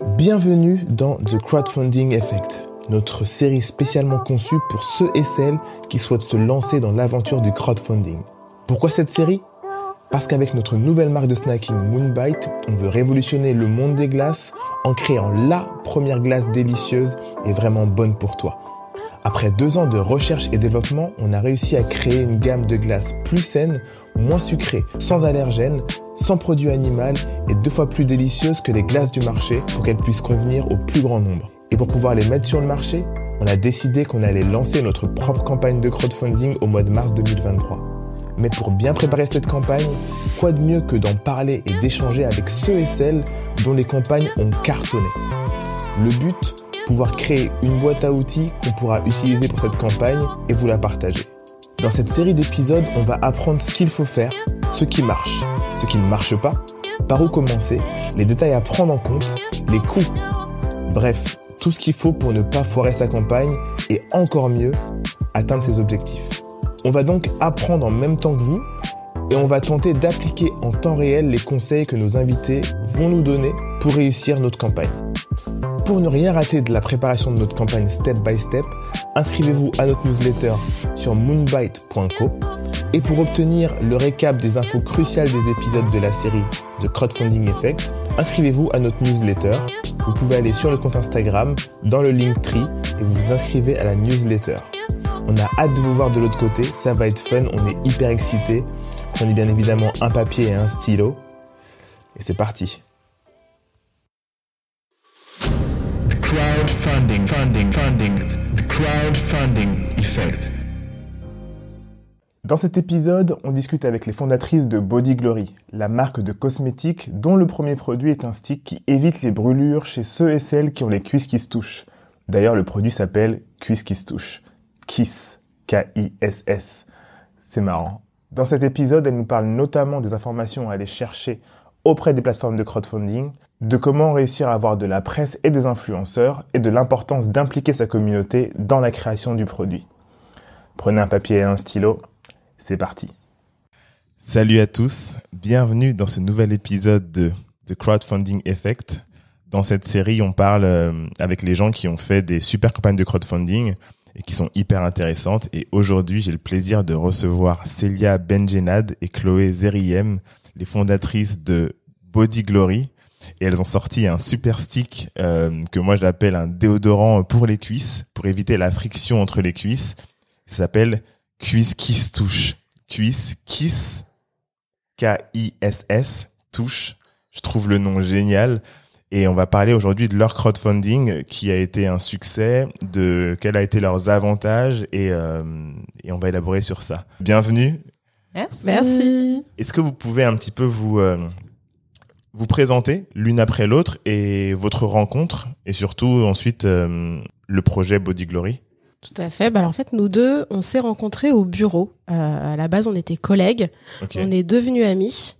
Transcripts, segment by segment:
Bienvenue dans The Crowdfunding Effect, notre série spécialement conçue pour ceux et celles qui souhaitent se lancer dans l'aventure du crowdfunding. Pourquoi cette série? Parce qu'avec notre nouvelle marque de snacking Moonbite, on veut révolutionner le monde des glaces en créant la première glace délicieuse et vraiment bonne pour toi. Après deux ans de recherche et développement, on a réussi à créer une gamme de glaces plus saine, moins sucrée, sans allergènes, sans produits animaux et deux fois plus délicieuse que les glaces du marché pour qu'elles puissent convenir au plus grand nombre. Et pour pouvoir les mettre sur le marché, on a décidé qu'on allait lancer notre propre campagne de crowdfunding au mois de mars 2023. Mais pour bien préparer cette campagne, quoi de mieux que d'en parler et d'échanger avec ceux et celles dont les campagnes ont cartonné? Le but, pouvoir créer une boîte à outils qu'on pourra utiliser pour cette campagne et vous la partager. Dans cette série d'épisodes, on va apprendre ce qu'il faut faire, ce qui marche, ce qui ne marche pas, par où commencer, les détails à prendre en compte, les coûts. Bref, tout ce qu'il faut pour ne pas foirer sa campagne et encore mieux, atteindre ses objectifs. On va donc apprendre en même temps que vous et on va tenter d'appliquer en temps réel les conseils que nos invités vont nous donner pour réussir notre campagne. Pour ne rien rater de la préparation de notre campagne step by step, inscrivez-vous à notre newsletter sur moonbite.co et pour obtenir le récap des infos cruciales des épisodes de la série The Crowdfunding Effect, inscrivez-vous à notre newsletter. Vous pouvez aller sur le compte Instagram, dans le link tree et vous vous inscrivez à la newsletter. On a hâte de vous voir de l'autre côté, ça va être fun, on est hyper excités. Prenez bien évidemment un papier et un stylo. Et c'est parti. the crowdfunding effect. Dans cet épisode, on discute avec les fondatrices de Body Glory, la marque de cosmétiques dont le premier produit est un stick qui évite les brûlures chez ceux et celles qui ont les cuisses qui se touchent. D'ailleurs, le produit s'appelle Cuisses qui se touchent. Kiss. K-I-S-S. C'est marrant. Dans cet épisode, elle nous parle notamment des informations à aller chercher auprès des plateformes de crowdfunding, de comment réussir à avoir de la presse et des influenceurs et de l'importance d'impliquer sa communauté dans la création du produit. Prenez un papier et un stylo, c'est parti. Salut à tous, bienvenue dans ce nouvel épisode de The Crowdfunding Effect. Dans cette série, on parle euh, avec les gens qui ont fait des super campagnes de crowdfunding et qui sont hyper intéressantes. Et aujourd'hui, j'ai le plaisir de recevoir Célia Benjenad et Chloé Zeriem, les fondatrices de Body Glory et elles ont sorti un super stick euh, que moi j'appelle un déodorant pour les cuisses, pour éviter la friction entre les cuisses. Ça s'appelle Cuisse Kiss Touche. Cuisse Kiss, K-I-S-S, Touche. Je trouve le nom génial. Et on va parler aujourd'hui de leur crowdfunding qui a été un succès, de quels a été leurs avantages et, euh, et on va élaborer sur ça. Bienvenue. Merci. Merci. Est-ce que vous pouvez un petit peu vous euh, vous présenter l'une après l'autre et votre rencontre et surtout ensuite euh, le projet Body Glory? Tout à fait. Bah alors, en fait, nous deux, on s'est rencontrés au bureau. Euh, à la base, on était collègues. On est devenus amis.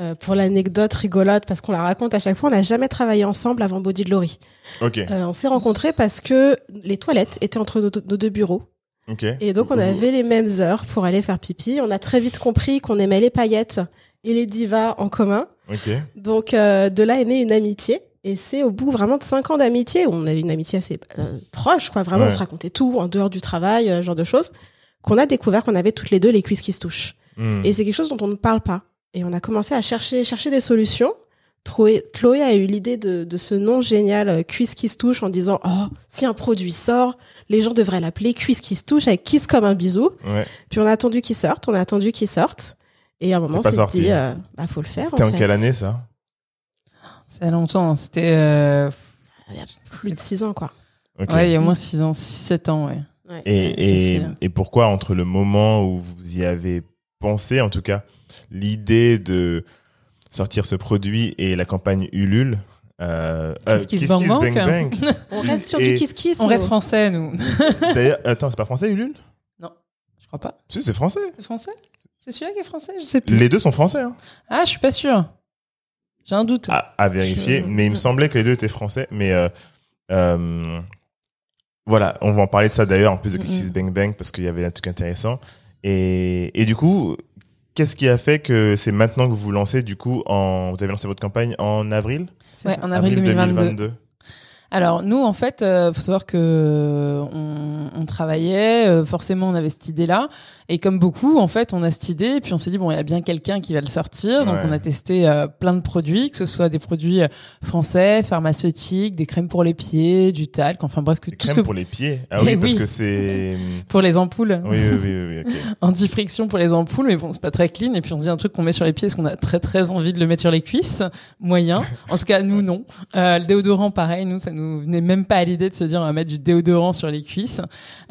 Euh, pour l'anecdote rigolote, parce qu'on la raconte à chaque fois, on n'a jamais travaillé ensemble avant Body Glory. Okay. Euh, on s'est rencontrés parce que les toilettes étaient entre nos, nos deux bureaux. Okay. Et donc, on avait les mêmes heures pour aller faire pipi. On a très vite compris qu'on aimait les paillettes et les divas en commun. Okay. Donc euh, de là est née une amitié. Et c'est au bout vraiment de cinq ans d'amitié, où on avait une amitié assez euh, proche, quoi. Vraiment, Ouais. on se racontait tout en dehors du travail, euh, ce genre de choses, qu'on a découvert qu'on avait toutes les deux les cuisses qui se touchent. Hmm. Et c'est quelque chose dont on ne parle pas. Et on a commencé à chercher, chercher des solutions. Chloé, Chloé a eu l'idée de, de ce nom génial, euh, Cuisse qui se touche, en disant Oh, si un produit sort, les gens devraient l'appeler Cuisse qui se touche, avec kiss comme un bisou. Ouais. Puis on a attendu qu'il sorte, on a attendu qu'il sorte. Et à un moment, on s'est dit euh, Bah, faut le faire. C'était en, fait. quelle année ça? Ça a longtemps, c'était. euh, Il y a plus de six ans, quoi. Ouais, il y a au moins 6 ans, 7 ans, ouais. Ouais. Et, et, et pourquoi entre le moment où vous y avez pensé, en tout cas, l'idée de sortir ce produit et la campagne Ulule euh, Kiss Kiss Kiss Bang Kiss Bang. Bang Bang. On reste sur Et- du kiss kiss. On reste français, nous. D'ailleurs, attends, c'est pas français Ulule? Je crois pas. Si, c'est français. C'est français? C'est celui-là qui est français? Je sais plus. Les deux sont français. Hein. Ah, je suis pas sûr. J'ai un doute. À, à vérifier, Je- mais il me semblait que les deux étaient français. Mais euh, euh, voilà, on va en parler de ça d'ailleurs, en plus de Kiss Kiss Mhm. Bang Bang, parce qu'il y avait un truc intéressant. Et, et du coup, qu'est-ce qui a fait que c'est maintenant que vous vous lancez du coup en vous avez lancé votre campagne en avril? Ouais, en avril, 2022. Alors nous, en fait, euh, faut savoir que euh, on, on travaillait, euh, forcément, on avait cette idée-là, et comme beaucoup, en fait, on a cette idée, et puis on s'est dit bon, il y a bien quelqu'un qui va le sortir, donc Ouais. on a testé euh, plein de produits, que ce soit des produits euh, français, pharmaceutiques, des crèmes pour les pieds, du talc, enfin bref, que Des tout ce crèmes que pour les pieds. Ah Eh oui, parce que c'est. pour les ampoules, Oui, oui, oui, oui, anti-friction pour les ampoules, mais bon, c'est pas très clean. Et puis on se dit un truc qu'on met sur les pieds, est-ce qu'on a très très envie de le mettre sur les cuisses? Moyen. En tout cas, nous non. Euh, le déodorant, pareil, nous ça nous venait même pas à l'idée de se dire on va mettre du déodorant sur les cuisses.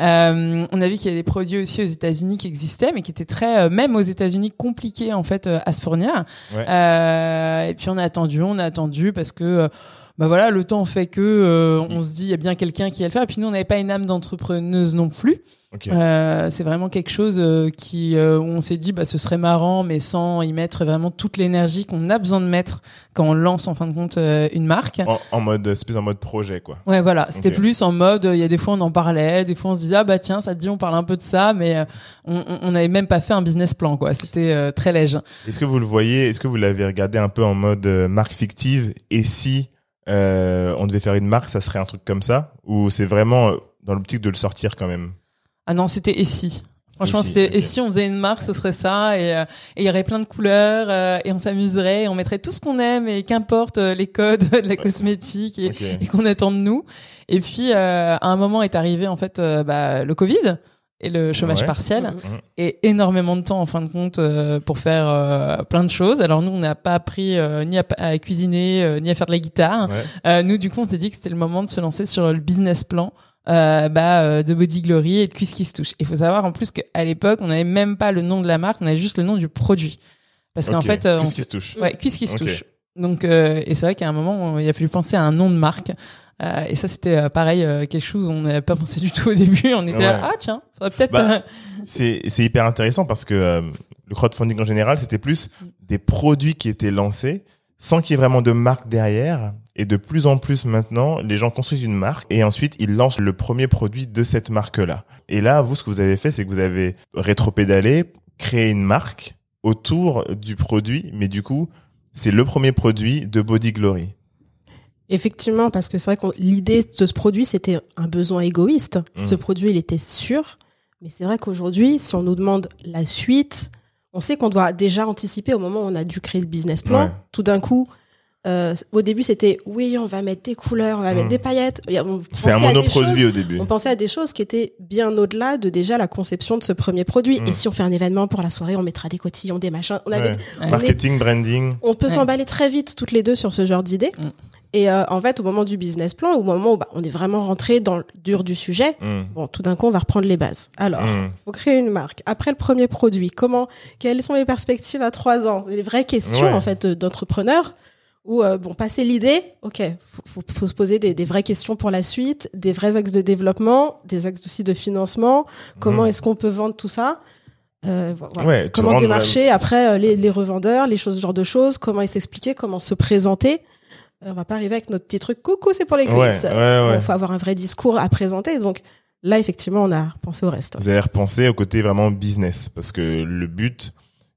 Euh, on a vu qu'il y avait des produits aussi aux États-Unis qui existaient, mais qui étaient très, euh, même aux États-Unis, compliqués en fait euh, à se fournir. Ouais. Euh, et puis on a attendu, on a attendu parce que. Euh, bah voilà, le temps fait que euh, on se dit il y a bien quelqu'un qui va le faire. Et puis nous, on n'avait pas une âme d'entrepreneuse non plus. Ok. Euh, c'est vraiment quelque chose euh, qui euh, où on s'est dit bah ce serait marrant mais sans y mettre vraiment toute l'énergie qu'on a besoin de mettre quand on lance en fin de compte euh, une marque. En, en mode, c'est plus en mode projet, quoi. Ouais voilà, c'était plus en mode euh, il y a des fois on en parlait, des fois on se disait ah bah tiens ça te dit on parle un peu de ça mais euh, on n'avait même pas fait un business plan quoi, c'était euh, très léger. Est-ce que vous le voyez Est-ce que vous l'avez regardé un peu en mode euh, marque fictive? Et si euh, on devait faire une marque, ça serait un truc comme ça Ou c'est vraiment euh, dans l'optique de le sortir quand même? Ah non, c'était et si. Franchement, Et si, et si on faisait une marque, ce serait ça et euh, il y aurait plein de couleurs euh, et on s'amuserait, et on mettrait tout ce qu'on aime et qu'importe les codes de la cosmétique et, qu'on attend de nous. Et puis euh, à un moment est arrivé en fait euh, bah, le Covid et le chômage Ouais. partiel Mhm. et énormément de temps en fin de compte euh, pour faire euh, plein de choses. Alors nous on n'a pas appris euh, ni à, à cuisiner ni à faire de la guitare. Ouais. Nous, du coup, on s'est dit que c'était le moment de se lancer sur le business plan bah, de Body Glory et de Cuisse qui se touche. Il faut savoir en plus qu'à l'époque, on n'avait même pas le nom de la marque, on avait juste le nom du produit. Parce qu'en Ok. fait, euh, on qui se touche Ouais, qui se Ok. touche. Donc, et c'est vrai qu'à un moment, il a fallu penser à un nom de marque. Euh, et ça, c'était euh, pareil, euh, quelque chose on n'avait pas pensé du tout au début. On était là, ah tiens, peut-être. Bah, euh, C'est c'est hyper intéressant parce que euh, le crowdfunding en général, c'était plus des produits qui étaient lancés sans qu'il y ait vraiment de marque derrière. Et de plus en plus maintenant, les gens construisent une marque et ensuite ils lancent le premier produit de cette marque-là. Et là, vous, ce que vous avez fait, c'est que vous avez rétropédalé, créé une marque autour du produit, mais du coup, c'est le premier produit de Body Glory. Effectivement, parce que c'est vrai que l'idée de ce produit, c'était un besoin égoïste. Mm. Ce produit, il était sûr. Mais c'est vrai qu'aujourd'hui, si on nous demande la suite, on sait qu'on doit déjà anticiper au moment où on a dû créer le business plan. Ouais. Tout d'un coup, euh, au début, c'était oui, on va mettre des couleurs, on va mettre des paillettes. C'est un pensait à des monoproduit choses- au début. On pensait à des choses qui étaient bien au-delà de déjà la conception de ce premier produit. Mm. Et si on fait un événement pour la soirée, on mettra des cotillons, des machins. On avait Ouais. Ouais. Marketing, branding. on peut Ouais. s'emballer très vite toutes les deux sur ce genre d'idée. Mm. Et euh, en fait, au moment du business plan, au moment où bah, on est vraiment rentré dans le dur du sujet, Mm. bon, tout d'un coup, on va reprendre les bases. Alors, Mm. faut créer une marque. Après le premier produit, comment, quelles sont les perspectives à trois ans? Les vraies questions Ouais. en fait d'entrepreneur. Ou euh, bon, passer l'idée, ok, faut, faut, faut se poser des, des vraies questions pour la suite, des vrais axes de développement, des axes aussi de financement. Comment Mm. est-ce qu'on peut vendre tout ça? Euh, voilà. Ouais, Comment démarcher après euh, les, les revendeurs, les choses, ce genre de choses, comment s'expliquer, comment se présenter? Euh, on va pas arriver avec notre petit truc, coucou, c'est pour les Ouais, cuisses. ouais, ouais. Il faut avoir un vrai discours à présenter. Donc là, effectivement, on a repensé au reste. Vous avez repensé au côté vraiment business parce que le but,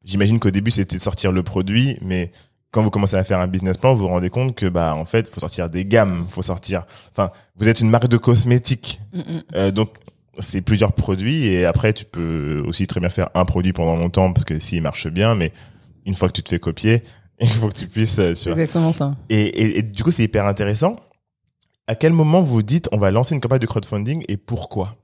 j'imagine qu'au début c'était de sortir le produit, mais quand vous commencez à faire un business plan, vous vous rendez compte que bah en fait, faut sortir des gammes, faut sortir. Enfin, vous êtes une marque de cosmétiques, mm. Euh, donc c'est plusieurs produits et après tu peux aussi très bien faire un produit pendant longtemps parce que s'il marche bien, mais une fois que tu te fais copier, il faut que tu puisses. euh, exactement ça. et, et, et du coup, c'est hyper intéressant. À quel moment vous dites on va lancer une campagne de crowdfunding et pourquoi?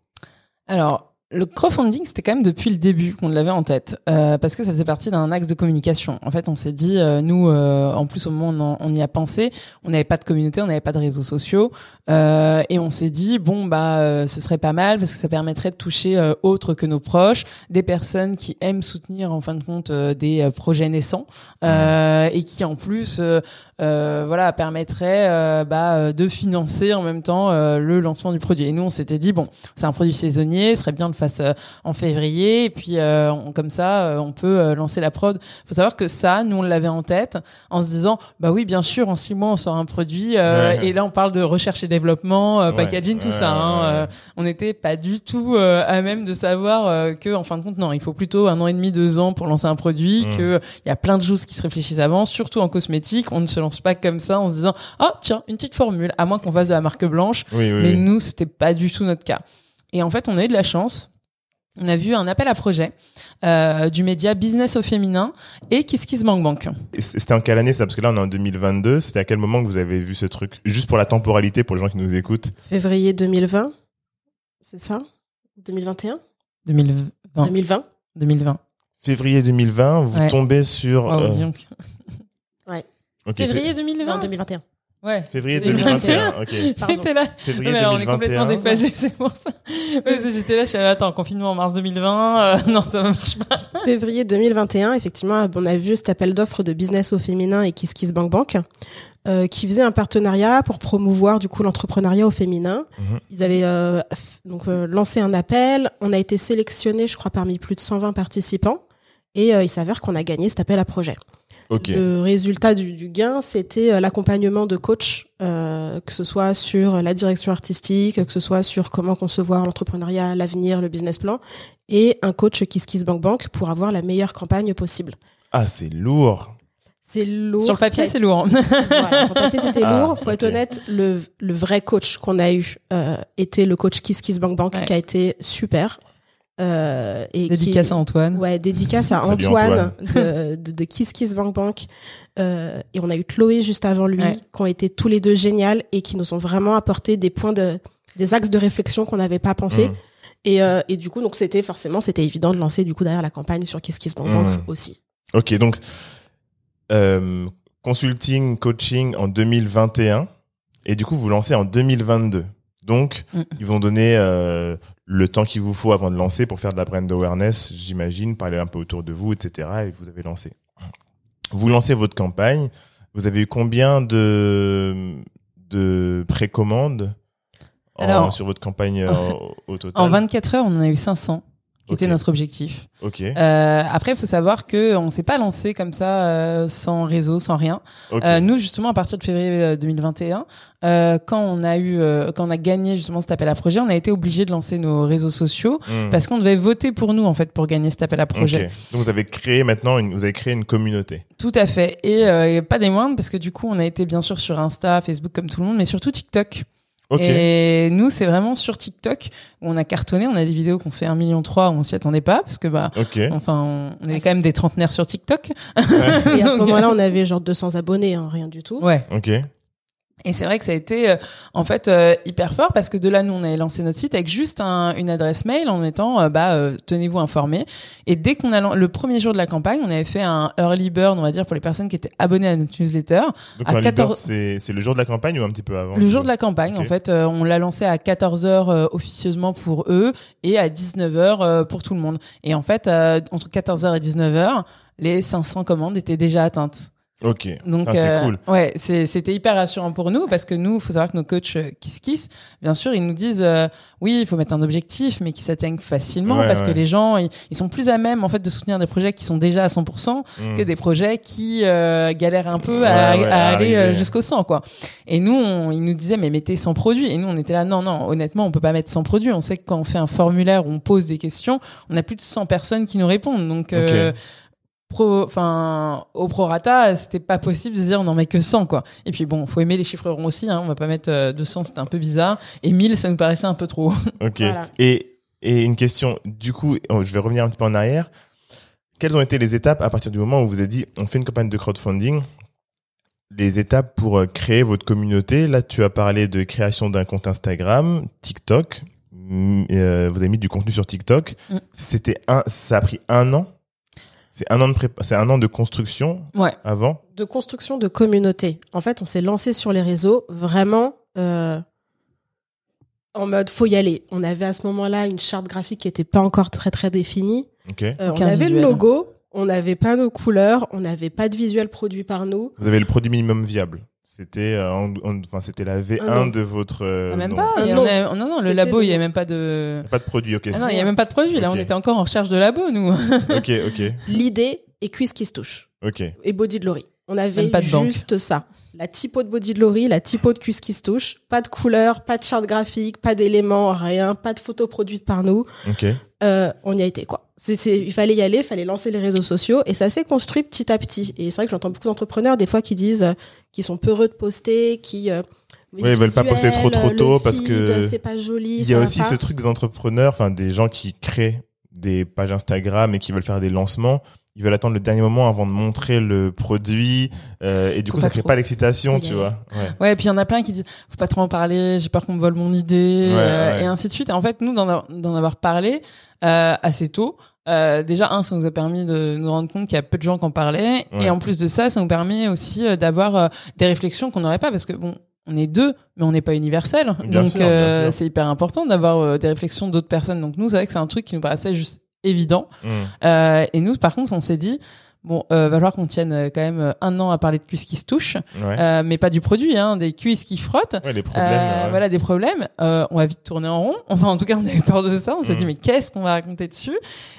Alors, le crowdfunding, c'était quand même depuis le début qu'on l'avait en tête, euh, parce que ça faisait partie d'un axe de communication. En fait, on s'est dit, euh, nous, euh, en plus au moment où on, y a pensé, on n'avait pas de communauté, on n'avait pas de réseaux sociaux, euh, et on s'est dit, bon, bah, euh, ce serait pas mal parce que ça permettrait de toucher euh, autres que nos proches, des personnes qui aiment soutenir, en fin de compte, euh, des projets naissants, euh, et qui en plus, voilà, permettrait euh, bah, euh, de financer en même temps euh, le lancement du produit. Et nous, on s'était dit, bon, c'est un produit saisonnier, ce serait bien de fasse euh, en février, et puis euh, on- comme ça, euh, on peut euh, lancer la prod. Faut savoir que ça, nous, on l'avait en tête, en se disant, bah oui, bien sûr, en six mois, on sort un produit, euh, Ouais. et là, on parle de recherche et développement, euh, Ouais. packaging, tout Ouais, ça. hein, euh, on n'était pas du tout euh, à même de savoir euh, que, en fin de compte, non, il faut plutôt un an et demi, deux ans pour lancer un produit, Mm. que il y a plein de choses qui se réfléchissent avant, surtout en cosmétique. On ne se lance pas comme ça en se disant, ah tiens, une petite formule, à moins qu'on fasse de la marque blanche. Oui, oui, Mais oui. nous, c'était pas du tout notre cas. Et en fait, on a eu de la chance. On a vu un appel à projet euh, du média Business au féminin et Kiss Kiss Bank Bank. Et C'était en quelle année ça? Parce que là, on est en 2022. C'était à quel moment que vous avez vu ce truc? Juste pour la temporalité, pour les gens qui nous écoutent. Février 2020, c'est ça? 2021 2020. 2020 2020. Février 2020, vous Ouais. tombez sur... Oh, euh, dis Février fé- 2020 Non, 2021. Ouais. février 2021. 2021. Ok. J'étais là. Février Mais alors, on est complètement 2021. déphasé, c'est pour ça. J'étais là, je suis attends, confinement en mars 2020, euh, non, ça ne marche pas. Février 2021, effectivement, on a vu cet appel d'offres de business au féminin et Kiss Kiss Bank Bank, euh, qui faisait un partenariat pour promouvoir du coup l'entrepreneuriat au féminin. Mhm. Ils avaient euh, donc euh, lancé un appel. On a été sélectionné, je crois, parmi plus de 120 participants, et euh, il s'avère qu'on a gagné cet appel à projet. Le résultat du, du gain, c'était euh, l'accompagnement de coachs, euh, que ce soit sur la direction artistique, que ce soit sur comment concevoir l'entrepreneuriat, l'avenir, le business plan, et un coach Kiss Kiss Bank Bank pour avoir la meilleure campagne possible. Ah, c'est lourd. C'est lourd. Sur qui papier, c'est lourd. voilà, sur papier, c'était Ah, lourd. Faut être honnête, le, le vrai coach qu'on a eu euh, était le coach Kiss Kiss Bank Bank, Ouais. qui a été super. Euh, et Dédicace qui, à Antoine. Ouais, dédicace à Antoine, De, de, de Kiss Kiss Bank Bank. Euh, et on a eu Chloé juste avant lui, Ouais. qui ont été tous les deux géniales et qui nous ont vraiment apporté des points de, des axes de réflexion qu'on n'avait pas pensé. Mhm. Et, euh, et du coup, donc c'était forcément, c'était évident de lancer du coup derrière la campagne sur Kiss Kiss Bank Bank Mhm. aussi. Ok, donc euh, consulting, coaching en 2021, et du coup vous lancez en 2022. Donc Mm. ils vont donner euh, le temps qu'il vous faut avant de lancer pour faire de la brand awareness, j'imagine, parler un peu autour de vous, etc. Et vous avez lancé. Vous lancez votre campagne. Vous avez eu combien de de précommandes en- Alors, sur votre campagne euh, au total? En 24 heures, on en a eu 500, qui était notre objectif. Ok. Euh, après, il faut savoir que on s'est pas lancé comme ça, euh, sans réseau, sans rien. ok. Euh, nous, justement, à partir de février euh, 2021, euh, quand on a eu, euh, quand on a gagné justement cet appel à projet, on a été obligé de lancer nos réseaux sociaux Hmm. parce qu'on devait voter pour nous en fait pour gagner cet appel à projet. Donc vous avez créé maintenant une, vous avez créé une communauté. Tout à fait. Et, euh, et pas des moindres parce que du coup, on a été bien sûr sur Insta, Facebook comme tout le monde, mais surtout TikTok. Ok. Et nous, c'est vraiment sur TikTok où on a cartonné. On a des vidéos qu'on fait 1,3 million, on s'y attendait pas parce que bah. Ok. Enfin, on, on est Ah, quand même des trentenaires sur TikTok. Et à ce moment-là, on avait genre 200 abonnés, hein, rien du tout. Ouais. Ok. Et c'est vrai que ça a été euh, en fait euh, hyper fort parce que de là nous on avait lancé notre site avec juste un- une adresse mail en mettant euh, bah euh, tenez-vous informés. Et dès qu'on a le premier jour de la campagne on avait fait un early bird on va dire pour les personnes qui étaient abonnées à notre newsletter. Donc À un 14 leader, c'est c'est le jour de la campagne ou un petit peu avant le jour de la campagne en fait euh, on l'a lancé à 14h euh, officieusement pour eux et à 19h euh, pour tout le monde. Et en fait euh, entre 14h et 19h les 500 commandes étaient déjà atteintes Ok. Donc, Ah, c'est euh, cool. ouais, c'était hyper rassurant pour nous parce que nous, faut savoir que nos coachs euh, Kiss Kiss, bien sûr, ils nous disent euh, oui, il faut mettre un objectif, mais qui s'atteignent facilement Ouais, parce ouais. que les gens, ils, ils sont plus à même en fait de soutenir des projets qui sont déjà à 100% Hmm. que des projets qui euh, galèrent un peu à, Ouais, ouais, à à aller jusqu'au 100 quoi. Et nous, on, ils nous disaient mais mettez 100 produits et nous on était là non non, honnêtement, on peut pas mettre 100 produits. On sait que quand on fait un formulaire où on pose des questions, on a plus de 100 personnes qui nous répondent. Donc euh. Pro, enfin, au prorata, c'était pas possible de se dire on en met que 100 quoi. Et puis bon, faut aimer les chiffres ronds aussi, hein, on va pas mettre euh, 200, c'était un peu bizarre. Et 1000, ça nous paraissait un peu trop. Ok. Voilà. Et, et une question, du coup, oh, je vais revenir un petit peu en arrière. Quelles ont été les étapes à partir du moment où vous avez dit on fait une campagne de crowdfunding les étapes pour euh, créer votre communauté? Là, tu as parlé de création d'un compte Instagram, TikTok. Mm, euh, vous avez mis du contenu sur TikTok. Mm. C'était un, ça a pris un an? C'est un an de prépa- c'est un an de construction Ouais. avant. de construction de communauté. En fait, on s'est lancé sur les réseaux vraiment euh, en mode faut y aller. On avait à ce moment-là une charte graphique qui était pas encore très très définie. Euh, on avait visuel. le logo, on n'avait pas nos couleurs, on n'avait pas de visuel produit par nous. Vous avez le produit minimum viable. C'était, euh, en- en- enfin, c'était la V1 Ah non. de votre. euh, Ah, même pas. Ah, non. a- non, non, le labo, il y le- a même pas de. Pas de produit, ok. Ah non, il y a même pas de produit. Là, on était encore en recherche de labo, nous. ok, ok, L'idée est cuisse qui se touche ok. et body de Lori. On avait Même pas de banque. juste ça. La typo de body de Lori, la typo de cuisse qui se touche. Pas de couleur, pas de charte graphique, pas d'éléments, rien, pas de photos produites par nous. Euh, on y a été quoi. C'est, c'est, il fallait y aller, il fallait lancer les réseaux sociaux et ça s'est construit petit à petit. Et c'est vrai que j'entends beaucoup d'entrepreneurs des fois qui disent euh, qu'ils sont peureux de poster, qui euh, Ouais, ils veulent pas poster trop, trop tôt parce que c'est pas joli. Il y a aussi ce truc des entrepreneurs, enfin des gens qui créent des pages Instagram et qui veulent faire des lancements. Ils veulent attendre le dernier moment avant de montrer le produit euh, et du Faut coup ça crée trop. pas l'excitation, tu vois. Ouais. Ouais, et puis il y en a plein qui disent faut pas trop en parler, j'ai peur qu'on me vole mon idée, Ouais, euh, ouais. et ainsi de suite. Et en fait, nous d'en avoir, d'en avoir parlé euh, assez tôt. Euh, déjà un, ça nous a permis de nous rendre compte qu'il y a peu de gens qui en parlaient, Ouais. et en plus de ça, ça nous permet aussi euh, d'avoir euh, des réflexions qu'on n'aurait pas parce que bon. On est deux, mais on n'est pas universel. Bien donc euh, c'est hyper important d'avoir euh, des réflexions d'autres personnes. Donc nous, c'est vrai que c'est un truc qui nous paraissait juste évident. Mm. Euh, et nous, par contre, on s'est dit bon, euh, va falloir qu'on tienne euh, quand même euh, un an à parler de cuisses qui se touchent, Ouais. euh, mais pas du produit, hein, des cuisses qui frottent. Ouais, les problèmes. Ouais. Voilà des problèmes. Euh, on va vite tourner en rond. Enfin, en tout cas, on avait peur de ça. On s'est Mm. dit mais qu'est-ce qu'on va raconter dessus?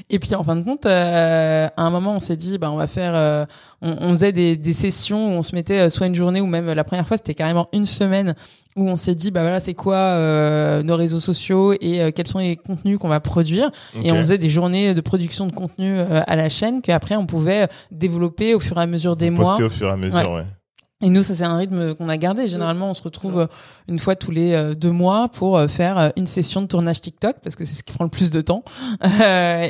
Et puis en fin de compte, euh, à un moment, on s'est dit bah on va faire. On, on faisait des, des sessions où on se mettait euh, soit une journée ou même euh, la première fois c'était carrément une semaine où on s'est dit bah voilà c'est quoi euh, nos réseaux sociaux et euh, quels sont les contenus qu'on va produire. Et on faisait des journées de production de contenu euh, à la chaîne qu'après on pouvait développer au fur et à mesure des mois. Poster au fur et à mesure, ouais. Et nous, ça c'est un rythme qu'on a gardé. Généralement, on se retrouve euh, une fois tous les euh, deux mois pour euh, faire une session de tournage TikTok parce que c'est ce qui prend le plus de temps.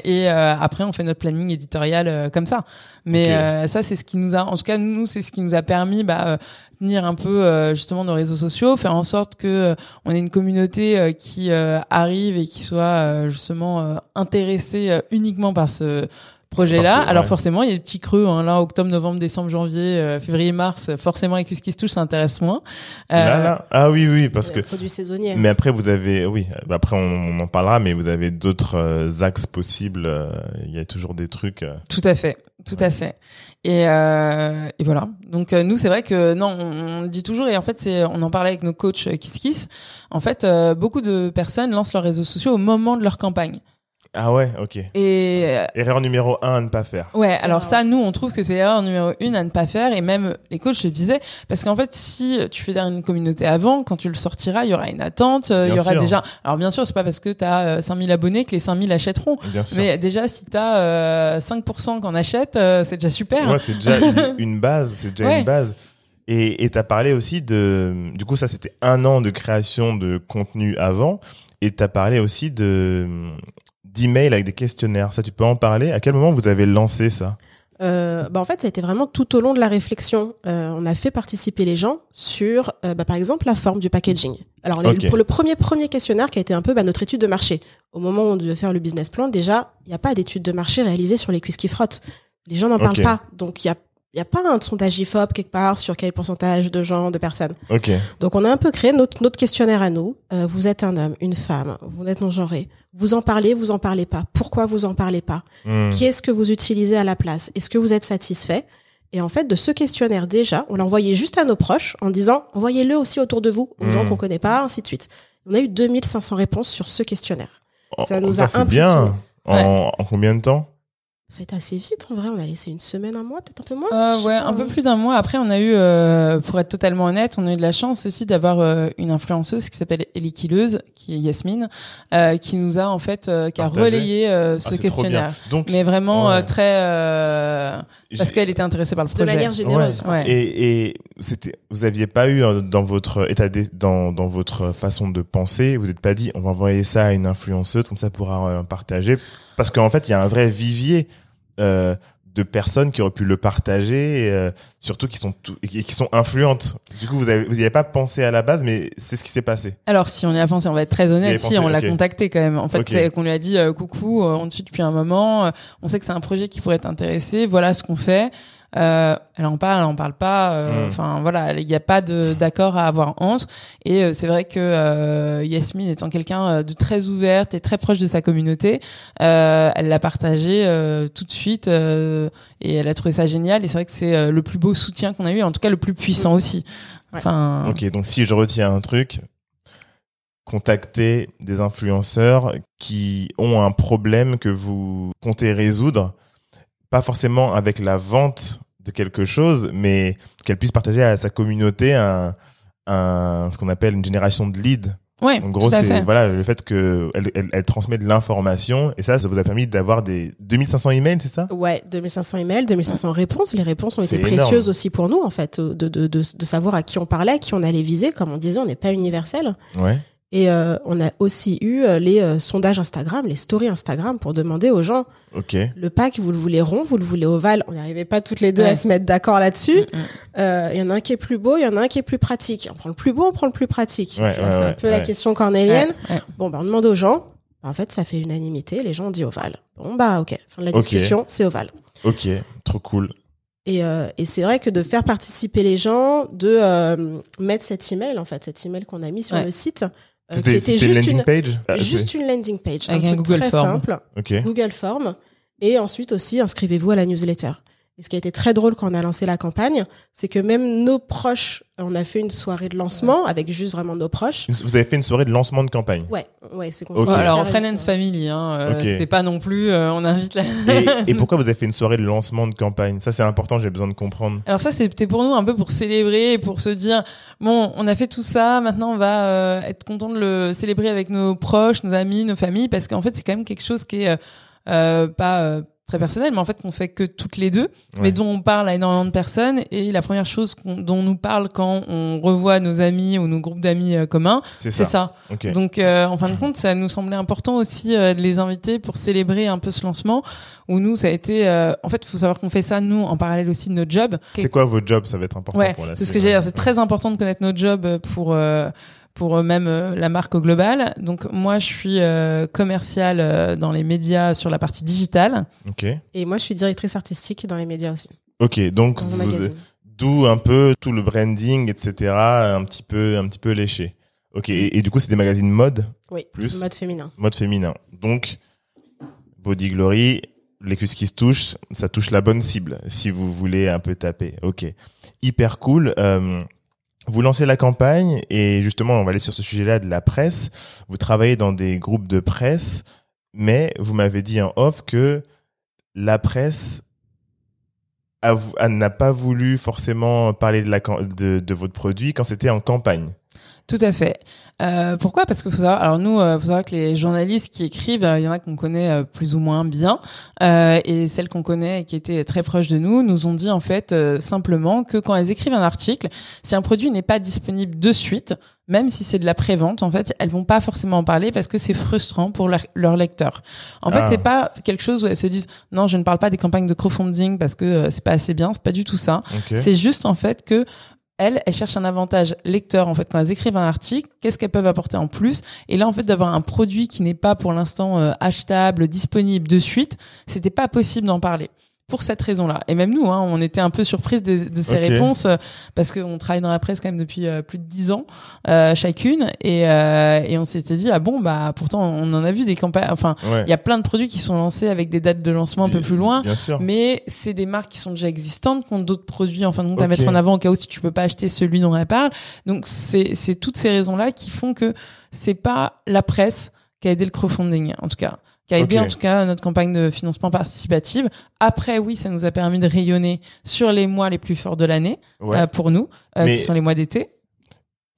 Et après, on fait notre planning éditorial comme ça. Mais Ok. euh, ça, c'est ce qui nous a, en tout cas, nous, c'est ce qui nous a permis bah, tenir un peu justement nos réseaux sociaux, faire en sorte que on ait une communauté qui arrive et qui soit justement intéressée uniquement par ce projet-là. Alors ouais. forcément, il y a des petits creux. Hein, là, octobre, novembre, décembre, janvier, euh, février, mars, forcément, avec ce qui se touche, ça intéresse moins. Euh, Là, là. Ah oui, oui, parce que. Produits saisonniers. Mais après, vous avez, oui, bah après on, on en parlera, mais vous avez d'autres euh, axes possibles. euh, Il y a toujours des trucs. euh, Tout à fait, tout à fait. Et, euh, et voilà. Donc euh, nous, c'est vrai que non, on, on le dit toujours. Et en fait, c'est, on en parlait avec nos coachs euh, Kiss Kiss. En fait, euh, beaucoup de personnes lancent leurs réseaux sociaux au moment de leur campagne. Ah ouais, ok. Et euh, Erreur numéro un à ne pas faire. Ouais, alors ça, nous, on trouve que c'est erreur numéro une à ne pas faire, et même les coachs le disaient, parce qu'en fait, si tu fais une communauté avant, quand tu le sortiras, il y aura une attente, euh, il y Bien aura sûr. déjà... Alors bien sûr, c'est pas parce que tu as 5000 abonnés que les 5000 achèteront, Bien sûr. mais déjà, si tu as 5% qu'on achète, euh, c'est déjà super. Ouais, c'est déjà une, une base, c'est déjà Ouais. une base. Et et t'as parlé aussi de, du coup ça c'était un an de création de contenu avant, et t'as parlé aussi de d'emails avec des questionnaires. Ça tu peux en parler? À quel moment vous avez lancé ça? Euh, bah en fait, ça a été vraiment tout au long de la réflexion. Euh, on a fait participer les gens sur, euh, bah, par exemple, la forme du packaging. Alors, le- pour le premier premier questionnaire qui a été un peu bah, notre étude de marché. Au moment où on devait faire le business plan, déjà, il n'y a pas d'étude de marché réalisée sur les cuisses qui frottent. Les gens n'en parlent pas. Donc, il y a, il y a pas un sondage IFOP quelque part sur quel pourcentage de gens, de personnes. Ok. Donc, on a un peu créé notre, notre questionnaire à nous. Euh, vous êtes un homme, une femme, vous êtes non-genré. Vous en parlez, vous en parlez pas. Pourquoi vous en parlez pas Hmm. qui est-ce que vous utilisez à la place Est-ce que vous êtes satisfait Et en fait, de ce questionnaire déjà, on l'a envoyé juste à nos proches en disant envoyez-le aussi autour de vous, aux gens qu'on connaît pas, ainsi de suite. On a eu 2500 réponses sur ce questionnaire. Ça nous Oh, a c'est bien. en combien de temps Ça a été assez vite en vrai, on a laissé une semaine, un mois, peut-être un peu moins. Euh, ouais, pas, un peu plus d'un mois. Après, on a eu, euh, pour être totalement honnête, on a eu de la chance aussi d'avoir euh, une influenceuse qui s'appelle Ellie Killeuse, qui est Yasmine, euh, qui nous a en fait, euh, qui a Partagé. relayé euh, Ah, ce bien. questionnaire. Donc Mais vraiment Ouais. euh, très, euh, parce qu'elle était intéressée par le De projet. manière généreuse. Ouais. Et, et c'était, vous aviez pas eu dans votre état d'es- dans dans votre façon de penser, vous n'êtes pas dit on va envoyer ça à une influenceuse comme ça pourra euh, partager parce qu'en fait il y a un vrai vivier euh, de personnes qui auraient pu le partager, et, euh, surtout qui sont tout, et qui, sont influentes. Du coup vous avez vous y avez pas pensé à la base, mais c'est ce qui s'est passé. Alors si on y a pensé, on va être très honnête, si pensé, on l'a contacté quand même. En fait, Ok. c'est qu'on lui a dit euh, coucou, euh, on te suit depuis un moment, euh, on sait que c'est un projet qui pourrait t'intéresser, voilà ce qu'on fait. Euh, elle en parle, elle en parle pas. euh, Mm. Enfin voilà, il n'y a pas de d'accord à avoir honte. Et euh, c'est vrai que euh, Yasmine étant quelqu'un de très ouverte et très proche de sa communauté, euh, elle l'a partagé euh, tout de suite euh, et elle a trouvé ça génial. Et c'est vrai que c'est euh, le plus beau soutien qu'on a eu, en tout cas le plus puissant aussi. Enfin, Ok, donc si je retiens un truc, contacter des influenceurs qui ont un problème que vous comptez résoudre, pas forcément avec la vente de quelque chose, mais qu'elle puisse partager à sa communauté un, un ce qu'on appelle une génération de leads. ouais, En gros, c'est voilà le fait que elle, elle, elle transmet de l'information et ça, ça vous a permis d'avoir des 2500 emails, c'est ça? Ouais, 2500 emails, 2500 réponses. Les réponses ont été énorme. précieuses aussi pour nous, en fait, de, de, de, de savoir à qui on parlait, à qui on allait viser. Comme on disait, on n'est pas universel. Ouais. Et euh, on a aussi eu euh, les euh, sondages Instagram, les stories Instagram pour demander aux gens Ok. le pack, vous le voulez rond, vous le voulez ovale? On n'arrivait pas toutes les deux Ouais. à se mettre d'accord là-dessus. Mm, mm. Euh, Il y en a un qui est plus beau, il y en a un qui est plus pratique. On prend le plus beau, on prend le plus pratique. Ouais, ouais, c'est un ouais, peu la question cornélienne. Ouais, ouais. Bon, ben, on demande aux gens. En fait, ça fait unanimité. Les gens ont dit ovale. Bon, bah, ok. Fin de la discussion, c'est ovale. Ok. Trop cool. Et, euh, et c'est vrai que de faire participer les gens, de euh, mettre cet email, en fait, cet email qu'on a mis sur Ouais. le site, euh, C'était était c'était une juste landing une, page. Ah, juste une landing page, Avec un un truc Google très Form. simple. Google Form, et ensuite aussi inscrivez-vous à la newsletter. Et ce qui a été très drôle quand on a lancé la campagne, c'est que même nos proches, on a fait une soirée de lancement avec juste vraiment nos proches. Vous avez fait une soirée de lancement de campagne. Ouais, ouais, c'est qu'on Ok. Ouais, s'est alors, fait Friend une and. Family, hein, euh, Ok. c'était pas non plus, euh, on invite la... Et, et pourquoi vous avez fait une soirée de lancement de campagne? Ça, c'est important, j'ai besoin de comprendre. Alors ça, c'était pour nous un peu pour célébrer et pour se dire, bon, on a fait tout ça, maintenant on va euh, être content de le célébrer avec nos proches, nos amis, nos familles, parce qu'en fait, c'est quand même quelque chose qui est euh, euh, pas euh, très personnel, mais en fait qu'on fait que toutes les deux, mais dont on parle à énormément de personnes. Et la première chose qu'on- dont on nous parle quand on revoit nos amis ou nos groupes d'amis euh, communs, C'est ça. Donc, euh, en fin de compte, ça nous semblait important aussi euh, de les inviter pour célébrer un peu ce lancement. Où nous, ça a été, euh, en fait, il faut savoir qu'on fait ça nous en parallèle aussi de notre job. C'est quoi vos jobs? Ça va être important Ouais, pour la c'est ce que j'ai dire. C'est très important de connaître notre job pour euh, pour même euh, la marque au global. Donc moi, je suis euh, commerciale euh, dans les médias sur la partie digitale. Ok. Et moi, je suis directrice artistique dans les médias aussi. Ok. Donc, vous, d'où un peu tout le branding, etc. Un petit peu, un petit peu léché. Ok. Et, et du coup, c'est des magazines mode, Oui, Plus. mode féminin. mode féminin. Donc, Body Glory, les cuisses qui se touchent, ça touche la bonne cible. Si vous voulez un peu taper. Ok. Hyper cool. Euh, vous lancez la campagne et justement, on va aller sur ce sujet-là de la presse. Vous travaillez dans des groupes de presse, mais vous m'avez dit en off que la presse n'a pas voulu forcément parler de, de votre produit quand c'était en campagne. Tout à fait. Euh, pourquoi? Parce que faut savoir. Alors nous, euh, faut savoir que les journalistes qui écrivent, il y en a qu'on connaît euh, plus ou moins bien, euh, et celles qu'on connaît et qui étaient très proches de nous, nous ont dit en fait euh, simplement que quand elles écrivent un article, si un produit n'est pas disponible de suite, même si c'est de la prévente, en fait, elles vont pas forcément en parler parce que c'est frustrant pour leur, leur lecteur. En Ah. fait, c'est pas quelque chose où elles se disent non, je ne parle pas des campagnes de crowdfunding parce que euh, c'est pas assez bien. C'est pas du tout ça. C'est juste en fait que elles, elles cherchent un avantage lecteur en fait quand elles écrivent un article. Qu'est-ce qu'elles peuvent apporter en plus? Et là en fait d'avoir un produit qui n'est pas pour l'instant euh, achetable, disponible de suite, c'était pas possible d'en parler. Pour cette raison-là. Et même nous, hein, on était un peu surprises de, de ces réponses euh, parce qu'on travaille dans la presse quand même depuis euh, plus de dix ans euh, chacune et, euh, et on s'était dit ah bon bah pourtant on en a vu des campagnes. Enfin, Ouais. il y a plein de produits qui sont lancés avec des dates de lancement un peu plus loin. Bien sûr. Mais c'est des marques qui sont déjà existantes, qui ont d'autres produits en fin de compte à mettre en avant au cas où si tu peux pas acheter celui dont elle parle. Donc c'est c'est toutes ces raisons-là qui font que c'est pas la presse qui a aidé le crowdfunding en tout cas, qui a aidé en tout cas notre campagne de financement participatif. Après oui, ça nous a permis de rayonner sur les mois les plus forts de l'année Ouais. euh, pour nous, euh, Mais- qui sont les mois d'été.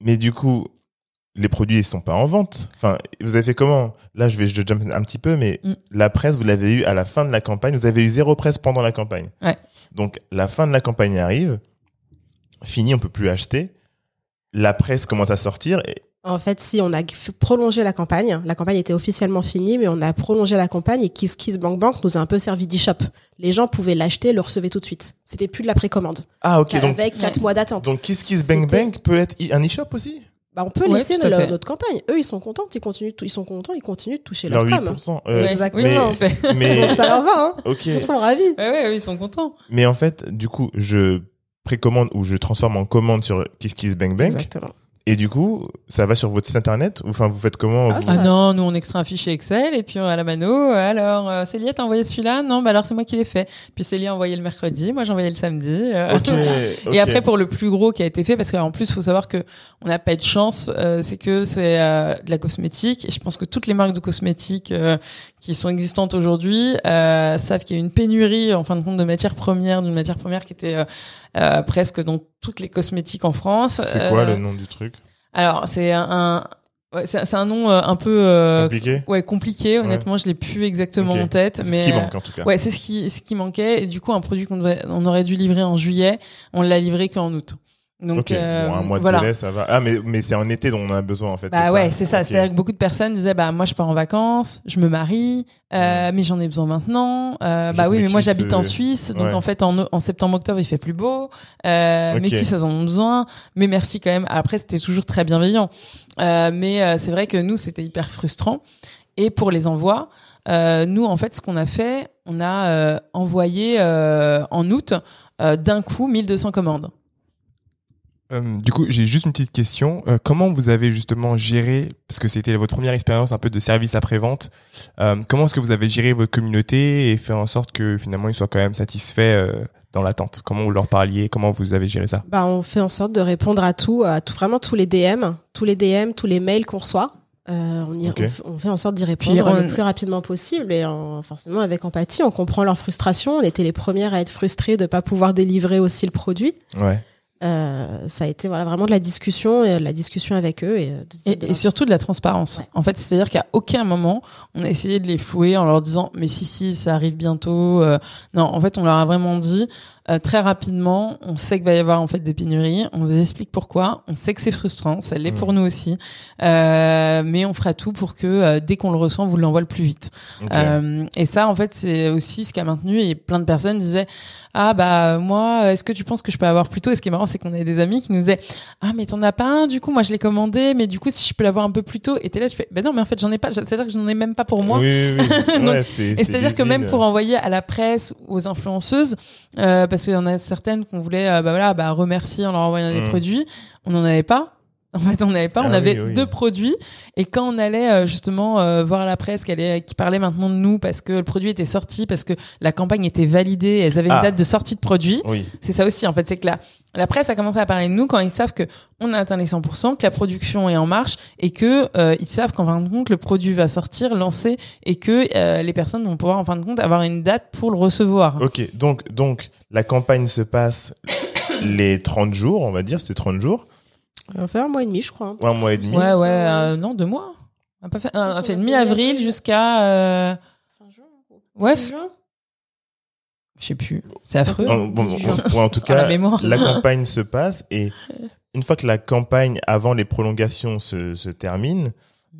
Mais du coup, les produits ils sont pas en vente. Enfin, vous avez fait comment? Là, je vais je jump un petit peu, mais Mm. la presse, vous l'avez eu à la fin de la campagne. Vous avez eu zéro presse pendant la campagne. Ouais. Donc, la fin de la campagne arrive. Fini, on peut plus acheter. La presse commence à sortir. Et... En fait, si on a f- prolongé la campagne, la campagne était officiellement finie, mais on a prolongé la campagne et Kiss Kiss Bank Bank nous a un peu servi d'e-shop. Les gens pouvaient l'acheter, le recevaient tout de suite. C'était plus de la précommande. Ah, ok. Donc, avec quatre Ouais. mois d'attente. donc Kiss C'était- Bang peut être un e-shop aussi? Bah, on peut Ouais, laisser fait. notre campagne. Eux, ils sont contents, ils continuent, de- ils sont contents, ils continuent de toucher Leur leur com. 8%. euh, Ouais. exactement. Oui, mais- mais, Donc ça leur va, hein. ok. Ils sont ravis. Ouais, ouais, ouais, ils sont contents. Mais en fait, du coup, je précommande ou je transforme en commande sur Kiss Kiss Bang Bang. Exactement. Et du coup, ça va sur votre site internet? Enfin, vous faites comment Ah, vous- Ah non, nous on extrait un fichier Excel et puis à la mano, alors euh, Célia t'as envoyé celui-là? Non, bah alors c'est moi qui l'ai fait. Puis Célia a envoyé le mercredi, moi j'ai envoyé le samedi. euh. Et après pour le plus gros qui a été fait, parce qu'en plus faut savoir que on n'a pas eu de chance, euh, c'est que c'est euh, de la cosmétique. Et je pense que toutes les marques de cosmétiques euh, qui sont existantes aujourd'hui euh, savent qu'il y a une pénurie en fin de compte de matières premières, d'une matière première qui était euh, euh, presque dans toutes les cosmétiques en France. C'est quoi Euh, le nom du truc? Alors c'est un, un- ouais, c'est un nom euh, un peu euh, Compliqué? ouais compliqué. Honnêtement, je l'ai plus exactement en tête, C'est mais ce qui euh, manque en tout cas. Ouais, c'est ce qui, ce qui manquait. Et du coup, un produit qu'on on aurait dû livrer en juillet, on l'a livré qu'en août. Donc, euh, bon, un mois de voilà. délai, ça va. Ah, mais, mais c'est en été dont on a besoin en fait. Bah ouais, c'est ça. C'est-à-dire que beaucoup de personnes disaient, bah moi je pars en vacances, je me marie, euh, mais j'en ai besoin maintenant. Euh, bah oui, mais moi j'habite en euh, Suisse, donc ouais. en fait en, en septembre-octobre il fait plus beau. Euh, Ok. Mes cuisses elles en ont besoin, mais merci quand même. Après c'était toujours très bienveillant, euh, mais euh, c'est vrai que nous c'était hyper frustrant. Et pour les envois, euh, nous en fait ce qu'on a fait, on a euh, envoyé euh, en août euh, d'un coup 1200 commandes. Euh, du coup, j'ai juste une petite question. Euh, comment vous avez justement géré, parce que c'était votre première expérience un peu de service après-vente, euh, comment est-ce que vous avez géré votre communauté et fait en sorte que finalement ils soient quand même satisfaits euh, dans l'attente? Comment vous leur parliez? Comment vous avez géré ça? Bah, on fait en sorte de répondre à tout, à tout, vraiment tous les DM, tous les DM, tous les mails qu'on reçoit. Euh, on, y, Ok. on f- on fait en sorte d'y répondre on- le plus rapidement possible et en- forcément avec empathie. On comprend leur frustration. On était les premières à être frustrées de pas pouvoir délivrer aussi le produit. Ouais. Euh, ça a été voilà vraiment de la discussion et de la discussion avec eux et, euh, de- Et, et surtout de la transparence. Ouais. En fait, c'est-à-dire qu'à aucun moment, on a essayé de les flouer en leur disant mais si si ça arrive bientôt. euh. non, en fait, on leur a vraiment dit euh, très rapidement. On sait qu'il va y avoir en fait des pénuries. On vous explique pourquoi. On sait que c'est frustrant. Ça l'est Mm. pour nous aussi. Euh, mais on fera tout pour que euh, dès qu'on le reçoit, on vous l'envoie le plus vite. Ok. Euh, et ça, en fait, c'est aussi ce qui a maintenu. Et plein de personnes disaient Ah, bah, moi, est-ce que tu penses que je peux avoir plus tôt? Et ce qui est marrant, c'est qu'on avait des amis qui nous disaient Ah, mais t'en as pas un, du coup, moi, je l'ai commandé, mais du coup, si je peux l'avoir un peu plus tôt? Et t'es là, tu fais Bah non, mais en fait, j'en ai pas. C'est-à-dire que j'en ai même pas pour moi. Oui, oui, oui. Donc, Ouais, Et c'est c'est-à dire que même pour envoyer à la presse ou aux influenceuses, euh, parce qu'il y en a certaines qu'on voulait euh, bah voilà, bah, remercier en leur envoyant des Mm. produits, on n'en avait pas. En fait, on n'avait pas. on Ah avait oui, oui. deux produits. Et quand on allait euh, justement euh, voir la presse qui, allait, qui parlait maintenant de nous parce que le produit était sorti, parce que la campagne était validée, elles avaient une Ah. date de sortie de produit. Oui. C'est ça aussi, en fait. C'est que la, la presse a commencé à parler de nous quand ils savent que on a atteint les 100%, que la production est en marche et que euh, ils savent qu'en fin de compte, le produit va sortir, lancer et que euh, les personnes vont pouvoir en fin de compte avoir une date pour le recevoir. Ok, donc, donc la campagne se passe les 30 jours, on va dire, c'est 30 jours, on fait un mois et demi, je crois. un mois et demi. Ouais, ouais, euh, non, deux mois. On a pas fait, on a on fait a de fait mi-avril jusqu'à, euh, Fin juin, ouais, je sais plus. C'est affreux. En, bon, 18 juin. bon, en tout la cas, la campagne se passe et une fois que la campagne avant les prolongations se, se termine,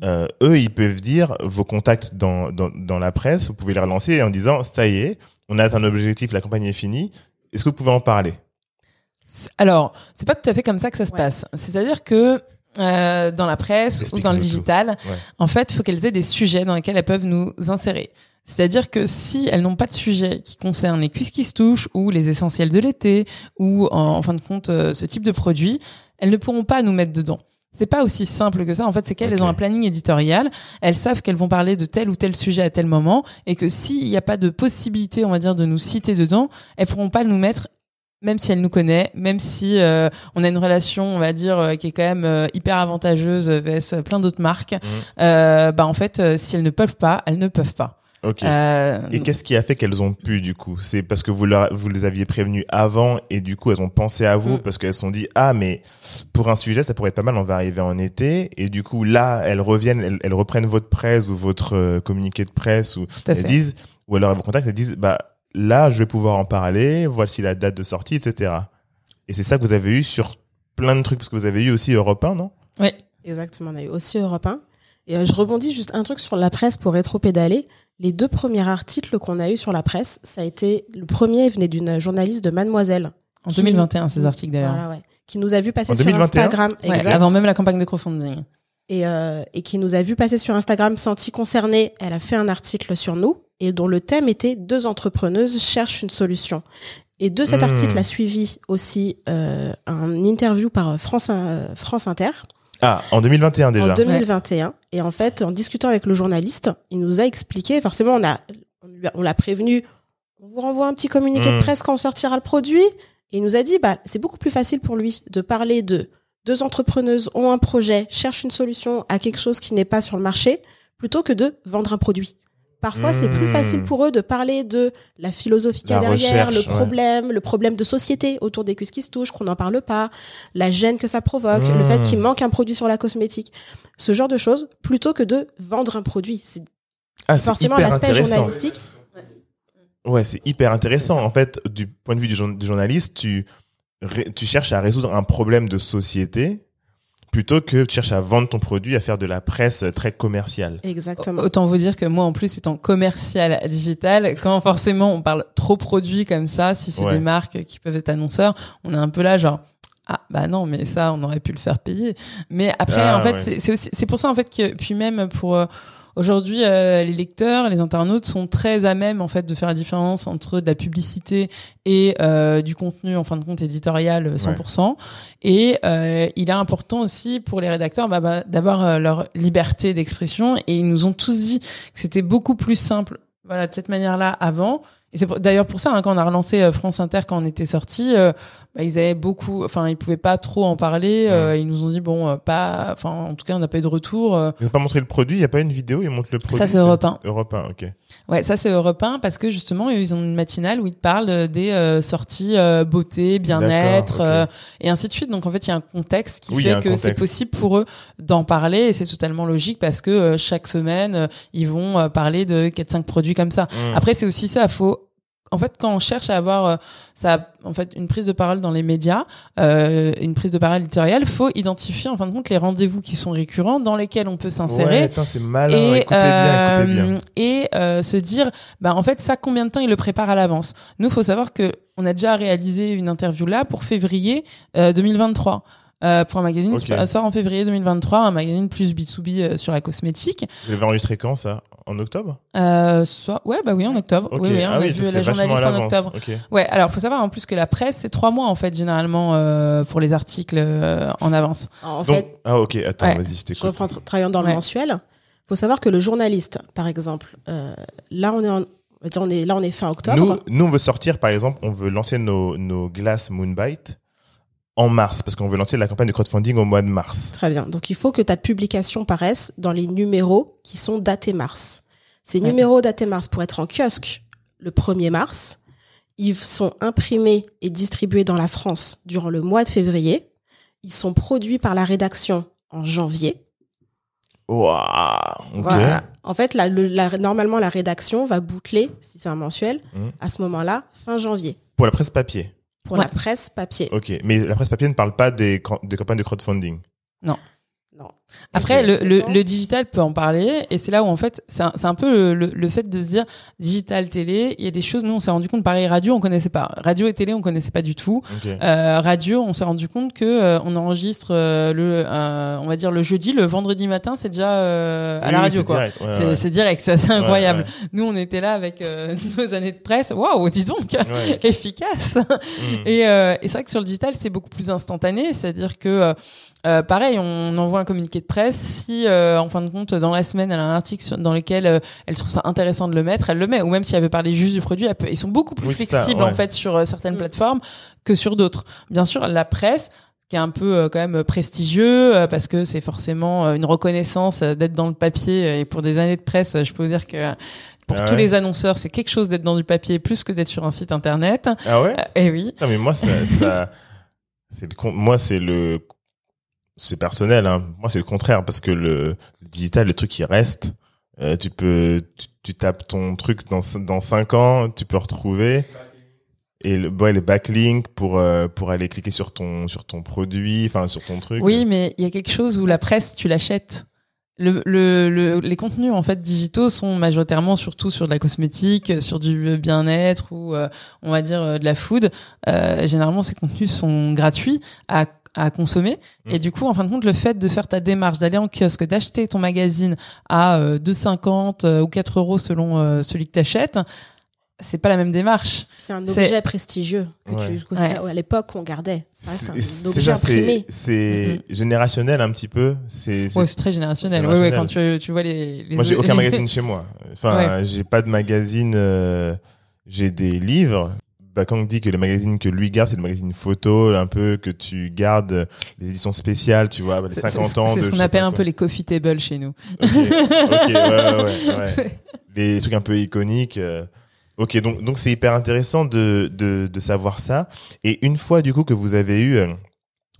euh, eux, ils peuvent dire vos contacts dans, dans, dans la presse, vous pouvez les relancer en disant ça y est, on a atteint un objectif, la campagne est finie. Est-ce que vous pouvez en parler? Alors, c'est pas tout à fait comme ça que ça se Ouais. passe. C'est-à-dire que euh, dans la presse ou dans le digital, Ouais. en fait, il faut qu'elles aient des sujets dans lesquels elles peuvent nous insérer. C'est-à-dire que si elles n'ont pas de sujet qui concerne les cuisses qui se touchent ou les essentiels de l'été ou en, en fin de compte euh, ce type de produit, elles ne pourront pas nous mettre dedans. C'est pas aussi simple que ça. En fait, c'est qu'elles ont un planning éditorial. Elles savent qu'elles vont parler de tel ou tel sujet à tel moment et que s'il n'y a pas de possibilité, on va dire, de nous citer dedans, elles pourront pas nous mettre même si elle nous connaît, même si euh, on a une relation, on va dire, euh, qui est quand même euh, hyper avantageuse euh, vs plein d'autres marques, euh, bah en fait, euh, si elles ne peuvent pas, elles ne peuvent pas. Ok. Euh, Et qu'est-ce qui a fait qu'elles ont pu du coup? C'est parce que vous, leur, vous les aviez prévenues avant et du coup elles ont pensé à vous Mm. parce qu'elles se sont dit ah mais pour un sujet ça pourrait être pas mal on va arriver en été et du coup là elles reviennent elles, elles reprennent votre presse ou votre euh, communiqué de presse ou elles fait. disent ou alors elles vous contactent elles disent bah là je vais pouvoir en parler voici la date de sortie etc et c'est ça que vous avez eu sur plein de trucs parce que vous avez eu aussi Europe 1 non? Oui. Exactement, on a eu aussi Europe 1. Et euh, je rebondis juste un truc sur la presse pour rétro-pédaler. Les deux premiers articles qu'on a eu sur la presse, ça a été le premier venait d'une journaliste de Mademoiselle. En Qui- 2021, ces articles d'ailleurs. Voilà, ouais. Qui nous a vu passer En sur 2021? Instagram. Ouais, exact. avant même la campagne de crowdfunding. et, euh, et qui nous a vu passer sur Instagram, senti concernée. Elle a fait un article sur nous et dont le thème était deux entrepreneuses cherchent une solution. Et de cet Mmh. article a suivi aussi euh, un interview par France, euh, France Inter Ah, en 2021 déjà. en 2021. Et en fait, en discutant avec le journaliste, il nous a expliqué, forcément, on a, on l'a prévenu, on vous renvoie un petit communiqué Mm. de presse quand on sortira le produit. Et il nous a dit, bah, c'est beaucoup plus facile pour lui de parler de deux entrepreneuses ont un projet, cherchent une solution à quelque chose qui n'est pas sur le marché, plutôt que de vendre un produit. Parfois, c'est plus facile pour eux de parler de la philosophie qu'il y a derrière, recherche, le ouais. problème, le problème de société autour des cuisses qui se touchent, qu'on n'en parle pas, la gêne que ça provoque, le fait qu'il manque un produit sur la cosmétique. Ce genre de choses, plutôt que de vendre un produit. C'est Ah, forcément l'aspect journalistique. Ouais, c'est hyper intéressant. En fait, du point de vue du, jour- du journaliste, tu, tu cherches à résoudre un problème de société plutôt que tu cherches à vendre ton produit, à faire de la presse très commerciale. Exactement. Autant vous dire que moi, en plus, étant commercial digital, quand forcément on parle trop produit comme ça, si c'est Ouais. des marques qui peuvent être annonceurs, on est un peu là genre. Ah bah non mais ça on aurait pu le faire payer mais après Ah, en fait ouais. c'est aussi c'est pour ça en fait que puis même pour euh, aujourd'hui euh, les lecteurs les internautes sont très à même en fait de faire la différence entre de la publicité et euh, du contenu en fin de compte éditorial euh, 100% et euh, il est important aussi pour les rédacteurs bah, bah, d'avoir euh, leur liberté d'expression. Et ils nous ont tous dit que c'était beaucoup plus simple voilà de cette manière-là avant et c'est d'ailleurs pour ça hein, quand on a relancé euh, France Inter quand on était sorti euh, bah, ils avaient beaucoup enfin ils pouvaient pas trop en parler euh, ils nous ont dit bon euh, pas enfin en tout cas on n'a pas eu de retour euh. Ils n'ont pas montré le produit, il n'y a pas une vidéo, ils montrent le produit. ça c'est Europe 1 Europe 1, ok. Ouais, ça c'est Europe 1 parce que justement ils ont une matinale où ils parlent des sorties euh, beauté, bien-être D'accord, ok. euh, et ainsi de suite. Donc en fait il y a un contexte qui Oui, y fait que c'est possible pour eux d'en parler et c'est totalement logique parce que chaque semaine ils vont parler de 4-5 produits comme ça. Mm. Après c'est aussi ça, faut en fait, quand on cherche à avoir euh, ça, en fait, une prise de parole dans les médias, euh, une prise de parole éditoriale, faut identifier en fin de compte les rendez-vous qui sont récurrents dans lesquels on peut Ouais, s'insérer attends, c'est malin. et, écoutez bien, écoutez bien. euh, et euh, se dire bah en fait ça combien de temps il le prépare à l'avance? Nous faut savoir que on a déjà réalisé une interview là pour février euh, 2023 euh, pour un magazine Ok. qui sort en février 2023 un magazine plus B2B euh, sur la cosmétique Vous l'avez enregistré quand, ça? En octobre? Euh, soit ouais bah oui en octobre Ok. oui, oui, on ah a oui, vu donc la journaliste en octobre Ok. ouais alors faut savoir en plus que la presse c'est trois mois en fait généralement euh, pour les articles euh, en avance En Donc, fait, ah ok, attends, Ouais. vas-y, je je t'écoute. reprends tra- travaillant dans le Ouais. mensuel. faut savoir que le journaliste, par exemple, euh, là on est en- on est là on est fin octobre. Nous, nous, on veut sortir, par exemple, on veut lancer nos, nos glaces Moonbite en mars, parce qu'on veut lancer la campagne de crowdfunding au mois de mars. Très bien. Donc il faut que ta publication paraisse dans les numéros qui sont datés mars. Ces Ouais. numéros datés mars pour être en kiosque le 1er mars, ils sont imprimés et distribués dans la France durant le mois de février. Ils sont produits par la rédaction en janvier. Waouh ok. Voilà. En fait, la, le- la- normalement, la rédaction va boucler, si c'est un mensuel, Mhm. à ce moment-là, fin janvier, Pour la presse papier. Pour Ouais. la presse papier. Ok, mais la presse papier ne parle pas des, des campagnes de crowdfunding. Non. Après, le, le, le digital peut en parler, et c'est là où en fait, c'est un, c'est un peu le, le, le fait de se dire digital, télé. Il y a des choses, nous, on s'est rendu compte, pareil, radio, on connaissait pas. Radio et télé, on connaissait pas du tout. Euh, radio, on s'est rendu compte que euh, on enregistre euh, le, euh, on va dire le jeudi, le vendredi matin, c'est déjà euh, à Oui, la radio c'est quoi. direct, ouais, c'est ouais. c'est direct, c'est assez incroyable. Ouais, Nous, on était là avec euh, nos années de presse. Waouh, dis donc, Ouais. efficace. Mm. Et, euh, et c'est vrai que sur le digital, c'est beaucoup plus instantané. C'est-à-dire que, pareil, on envoie un communiqué de presse. Si, euh, en fin de compte, dans la semaine, elle a un article sur- dans lequel euh, elle trouve ça intéressant de le mettre, elle le met. Ou même si elle veut parler juste du produit, elle peut- ils sont beaucoup plus Oui, c'est ça, flexibles ouais. en fait sur euh, certaines Mm. plateformes que sur d'autres. Bien sûr, la presse qui est un peu euh, quand même prestigieux euh, parce que c'est forcément euh, une reconnaissance d'être dans le papier et pour des années de presse je peux vous dire que euh, pour Ah tous ouais. les annonceurs c'est quelque chose d'être dans du papier plus que d'être sur un site internet Ah ouais? Et oui Non, mais moi, ça, ça c'est le, moi, c'est le, c'est personnel, hein. Moi, c'est le contraire, parce que le, digital, le truc qui reste, euh, tu peux, tu, tu tapes ton truc dans, dans cinq ans, tu peux retrouver. Et le, ouais, les backlinks pour, euh, pour aller cliquer sur ton, sur ton produit, enfin, sur ton truc. Oui, mais il y a quelque chose où la presse, tu l'achètes. Le, le, le- les contenus en fait digitaux sont majoritairement surtout sur de la cosmétique, sur du bien-être ou euh, on va dire euh, de la food. Euh, généralement, ces contenus sont gratuits à à consommer Mm. et du coup en fin de compte le fait de faire ta démarche d'aller en kiosque d'acheter ton magazine à euh, 2,50 euh, ou 4 euros selon euh, celui que t'achètes c'est pas la même démarche. C'est un C'est- objet prestigieux que Ouais. tu, Ouais. à l'époque on gardait. C'est- un c'est objet ça, c'est imprimé. c'est générationnel un petit peu. C'est c'est- Ouais, c'est très générationnel. Générationnel. quand tu, tu vois les, les Moi, j'ai aucun magazine chez moi. Enfin, j'ai pas de magazine. euh, j'ai des livres. Bah, quand on dit que le magazine que lui garde, c'est le magazine photo, un peu que tu gardes les éditions spéciales, tu vois, les C'est- 50 c'est- ans. C'est ce qu'on appelle un peu les coffee tables chez nous. Ok, ok, ouais, ouais, ouais, ouais. Les trucs un peu iconiques. euh. Ok, donc donc c'est hyper intéressant de, de de savoir ça. Et une fois du coup que vous avez eu euh,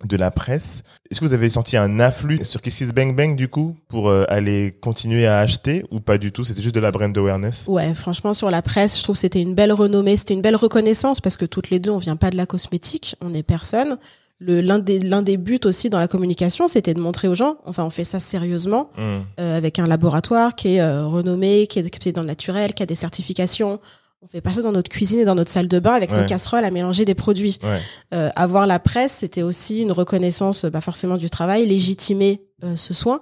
de la presse, est-ce que vous avez senti un afflux sur Kiss Kiss Bang Bang du coup pour euh, aller continuer à acheter ou pas du tout? C'était juste de la brand awareness? Ouais, franchement, sur la presse, je trouve que c'était une belle renommée, c'était une belle reconnaissance parce que toutes les deux, on vient pas de la cosmétique, on est personne. L'un des l'un des buts aussi dans la communication, c'était de montrer aux gens, enfin, on fait ça sérieusement Hmm. euh, avec un laboratoire qui est euh, renommé, qui est, qui est dans le naturel, qui a des certifications. On fait pas ça dans notre cuisine et dans notre salle de bain avec Ouais. nos casseroles à mélanger des produits. Ouais. Euh, avoir la presse, c'était aussi une reconnaissance, bah, forcément du travail, légitimer euh, ce soin.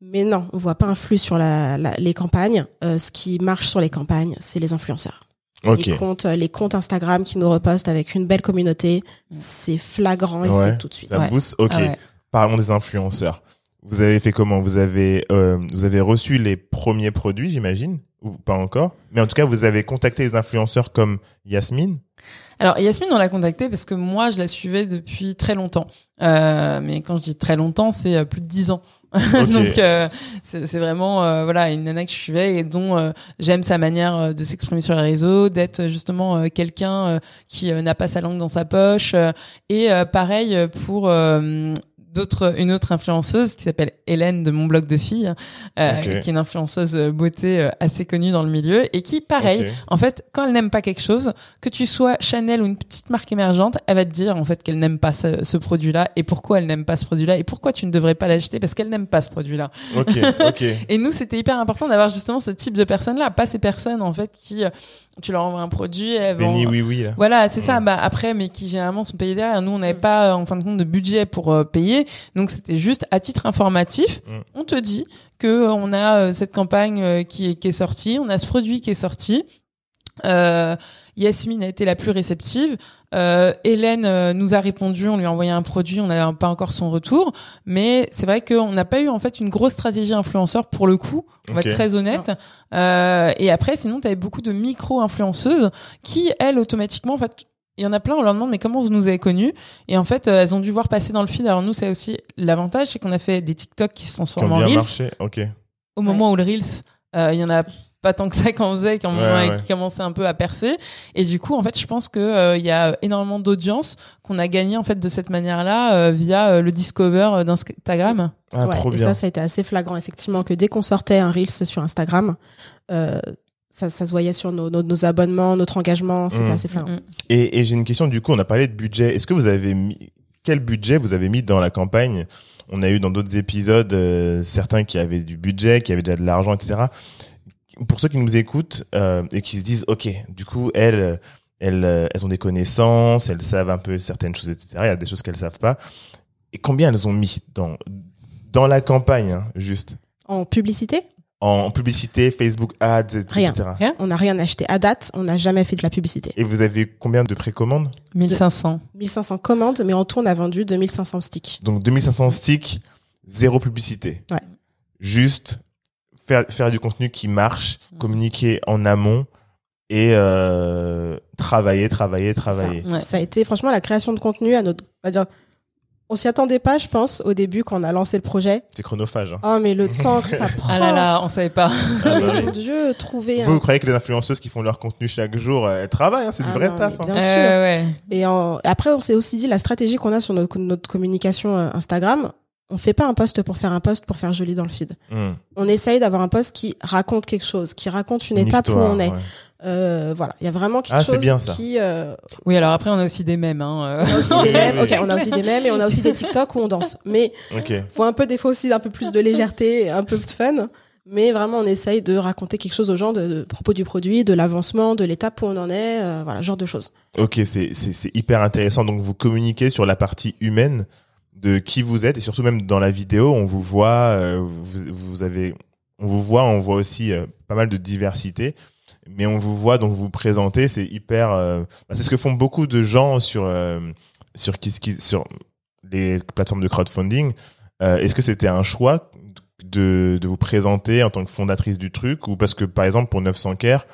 Mais non, on voit pas un flux sur la, la- les campagnes. Euh, ce qui marche sur les campagnes, c'est les influenceurs. Ok. Les comptes, euh, les comptes Instagram qui nous repostent avec une belle communauté, c'est flagrant et Ouais, c'est tout de suite. Ça Ouais. booste. Ok. Ah ouais. Parlons des influenceurs. Vous avez fait comment? Vous avez euh, vous avez reçu les premiers produits, j'imagine, ou pas encore Mais en tout cas, vous avez contacté les influenceurs comme Yasmine. Alors Yasmine, on l'a contactée parce que moi, je la suivais depuis très longtemps. Euh, mais quand je dis très longtemps, c'est euh, plus de dix ans. Donc euh, c'est vraiment euh, voilà une nana que je suivais et dont euh, j'aime sa manière de s'exprimer sur les réseaux, d'être justement quelqu'un qui n'a pas sa langue dans sa poche. et euh, pareil pour euh, d'autres une autre influenceuse qui s'appelle Hélène de mon blog de filles, euh, qui est une influenceuse euh, beauté euh, assez connue dans le milieu et qui pareil en fait, quand elle n'aime pas quelque chose, que tu sois Chanel ou une petite marque émergente, elle va te dire en fait qu'elle n'aime pas ce, ce produit-là et pourquoi elle n'aime pas ce produit-là et pourquoi tu ne devrais pas l'acheter parce qu'elle n'aime pas ce produit-là. Ok, ok. Et nous, c'était hyper important d'avoir justement ce type de personnes-là, pas ces personnes en fait qui, euh, tu leur envoies un produit, elles vont- Béni, oui, oui. Là. voilà, c'est ça. Mm. Bah après, mais qui généralement sont payés derrière. Nous, on n'avait pas, euh, en fin de compte, de budget pour euh, payer. Donc, c'était juste à titre informatif. Mm. On te dit que euh, on a euh, cette campagne euh, qui est qui est sortie, on a ce produit qui est sorti. Euh, Yasmine a été la plus réceptive. Euh, Hélène euh, nous a répondu, on lui a envoyé un produit, on n'a pas encore son retour, mais c'est vrai qu'on n'a pas eu en fait une grosse stratégie influenceur pour le coup. On va être très honnête. Euh, et après, sinon, tu avais beaucoup de micro-influenceuses qui, elles, automatiquement, en fait, il y en a plein, on leur demande mais comment vous nous avez connus? Et en fait, euh, elles ont dû voir passer dans le feed. Alors nous, c'est aussi l'avantage, c'est qu'on a fait des TikTok qui se Qui transforment en Reels. marché. Ok. Au moment où le Reels, euh, il y en a pas tant que ça qu'on faisait, qui, ont- Ouais, ouais. qui commençait un peu à percer. Et du coup, en fait, je pense que euh, il y a énormément d'audience qu'on a gagné en fait de cette manière-là euh, via euh, le discover euh, d'Instagram. Ah, Ouais, trop et ça, ça a été assez flagrant, effectivement, que dès qu'on sortait un Reels sur Instagram, euh, ça, ça se voyait sur nos, nos, nos abonnements, notre engagement, c'était Mm. assez flagrant. Mm. Et, et j'ai une question, du coup, on a parlé de budget. Est-ce que vous avez mis, quel budget vous avez mis dans la campagne? On a eu dans d'autres épisodes euh, certains qui avaient du budget, qui avaient déjà de l'argent, etc. Pour ceux qui nous écoutent euh, et qui se disent, ok, du coup, elles, elles, elles ont des connaissances, elles savent un peu certaines choses, etc. Il y a des choses qu'elles savent pas. Et combien elles ont mis dans dans la campagne, hein, juste? En publicité, en publicité, Facebook Ads, etc. Rien. Rien on n'a rien acheté à date, on n'a jamais fait de la publicité. Et vous avez combien de précommandes 1500. 1500 commandes, mais en tout, on a vendu 2500 sticks. Donc 2500 sticks, zéro publicité. Ouais. Juste faire, faire du contenu qui marche, Mm. communiquer en amont et euh, travailler, travailler, travailler. Ouais. Ça a été, franchement, la création de contenu à notre, on va dire, on s'y attendait pas, je pense, au début, quand on a lancé le projet. C'est chronophage. hein. Oh, mais le temps que ça prend. Ah là là, on savait pas. Ah, Mais bah oui. mon Dieu, trouver Vous, un vous croyez que les influenceuses qui font leur contenu chaque jour, euh, elles travaillent, hein, c'est du Ah vrai non, taf. hein. bien sûr. ouais, ouais. Et en- après, on s'est aussi dit la stratégie qu'on a sur notre, notre communication euh, Instagram. On fait pas un post pour faire un post pour faire joli dans le feed. Hmm. On essaye d'avoir un post qui raconte quelque chose, qui raconte une, étape histoire, où on est. ouais. Euh, voilà, il y a vraiment quelque Ah, c'est chose bien, ça. qui. euh, Oui, alors après, on a aussi des mèmes. Hein. euh. on a aussi Oui, des oui, mèmes. Ok, on a aussi des mèmes et on a aussi des TikTok où on danse. Mais Ok. faut un peu des fois aussi un peu plus de légèreté, et un peu de fun. Mais vraiment, on essaye de raconter quelque chose aux gens de, de propos du produit, de l'avancement, de l'étape où on en est, euh, voilà, ce genre de choses. Ok, c'est c'est c'est hyper intéressant. Donc vous communiquez sur la partie humaine de qui vous êtes et surtout même dans la vidéo, on vous voit, euh, vous, vous avez, on vous voit, on voit aussi euh, pas mal de diversité. mais on vous voit donc vous présentez, c'est hyper. euh, bah, c'est ce que font beaucoup de gens sur euh, sur les plateformes de crowdfunding. Est-ce que c'était un choix de de vous présenter en tant que fondatrice du truc ou parce que par exemple pour 900 Care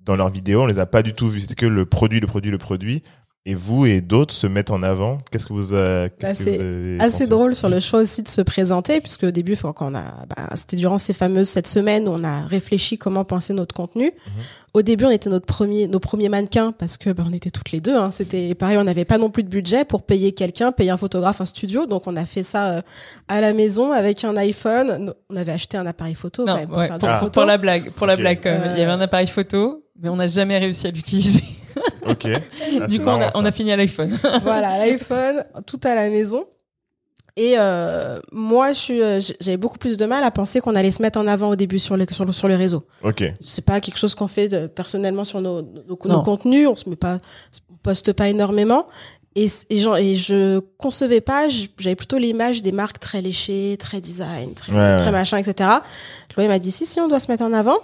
dans leurs vidéos on les a pas du tout vus, c'était que le produit, le produit, le produit. Et vous et d'autres se mettent en avant. Qu'est-ce que vous, euh, qu'est-ce Bah, que c'est vous avez assez pensé drôle sur le choix aussi de se présenter, puisque au début, faut- quand on a, bah, c'était durant ces fameuses sept semaines, où on a réfléchi comment penser notre contenu. Mhm. Au début, on était notre premier, nos premiers mannequins, parce que bah, on était toutes les deux. Hein, c'était pareil, on n'avait pas non plus de budget pour payer quelqu'un, payer un photographe, un studio, donc on a fait ça euh, à la maison avec un iPhone. On avait acheté un appareil photo quand Non, même pour ouais, faire pour, des Ah. photos. pour la blague, pour la blague, quand même. il y avait Euh. un appareil photo, mais on n'a jamais réussi à l'utiliser. Ok. Ah, du coup, on a, on fini à l'iPhone. voilà, l'iPhone, tout à la maison. Et euh, moi, je suis, euh, j'avais beaucoup plus de mal à penser qu'on allait se mettre en avant au début sur les sur, le- sur les réseaux. Ok. C'est pas quelque chose qu'on fait de- personnellement sur nos, nos, nos contenus. On se met pas, on poste pas énormément. Et, et, j'en- et je concevais pas, j'avais plutôt l'image des marques très léchées, très design, très, Ouais, très ouais. machin, etc. Chloé m'a dit si, si, on doit se mettre en avant.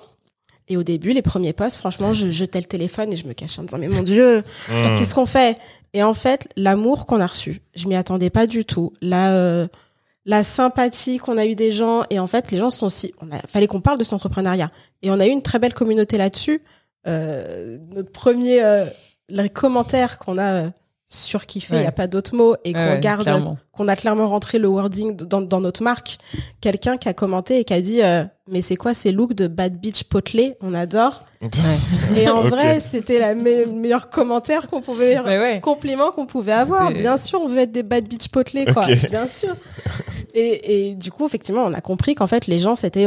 Et au début, les premiers posts, franchement, je jetais le téléphone et je me cachais en disant, mais mon Dieu, Hmm. Qu'est-ce qu'on fait? Et en fait, l'amour qu'on a reçu, je m'y attendais pas du tout. La, euh, la sympathie qu'on a eu des gens, et en fait, les gens sont si. On a, fallait qu'on parle de cet entrepreneuriat, et on a eu une très belle communauté là-dessus. Euh, notre premier, euh, le commentaire qu'on a euh, surkiffé, il Ouais. n'y a pas d'autre mot, et qu'on ouais, garde, qu'on a clairement rentré le wording dans, dans notre marque. Quelqu'un qui a commenté et qui a dit, euh, mais c'est quoi ces looks de Bad Beach Potelé On adore. Et en vrai, c'était la me- meilleur commentaire qu'on pouvait compliment qu'on pouvait avoir. Bien sûr, on veut être des bad bitch potelés, quoi. Bien sûr. Et, et du coup, effectivement, on a compris qu'en fait, les gens, c'était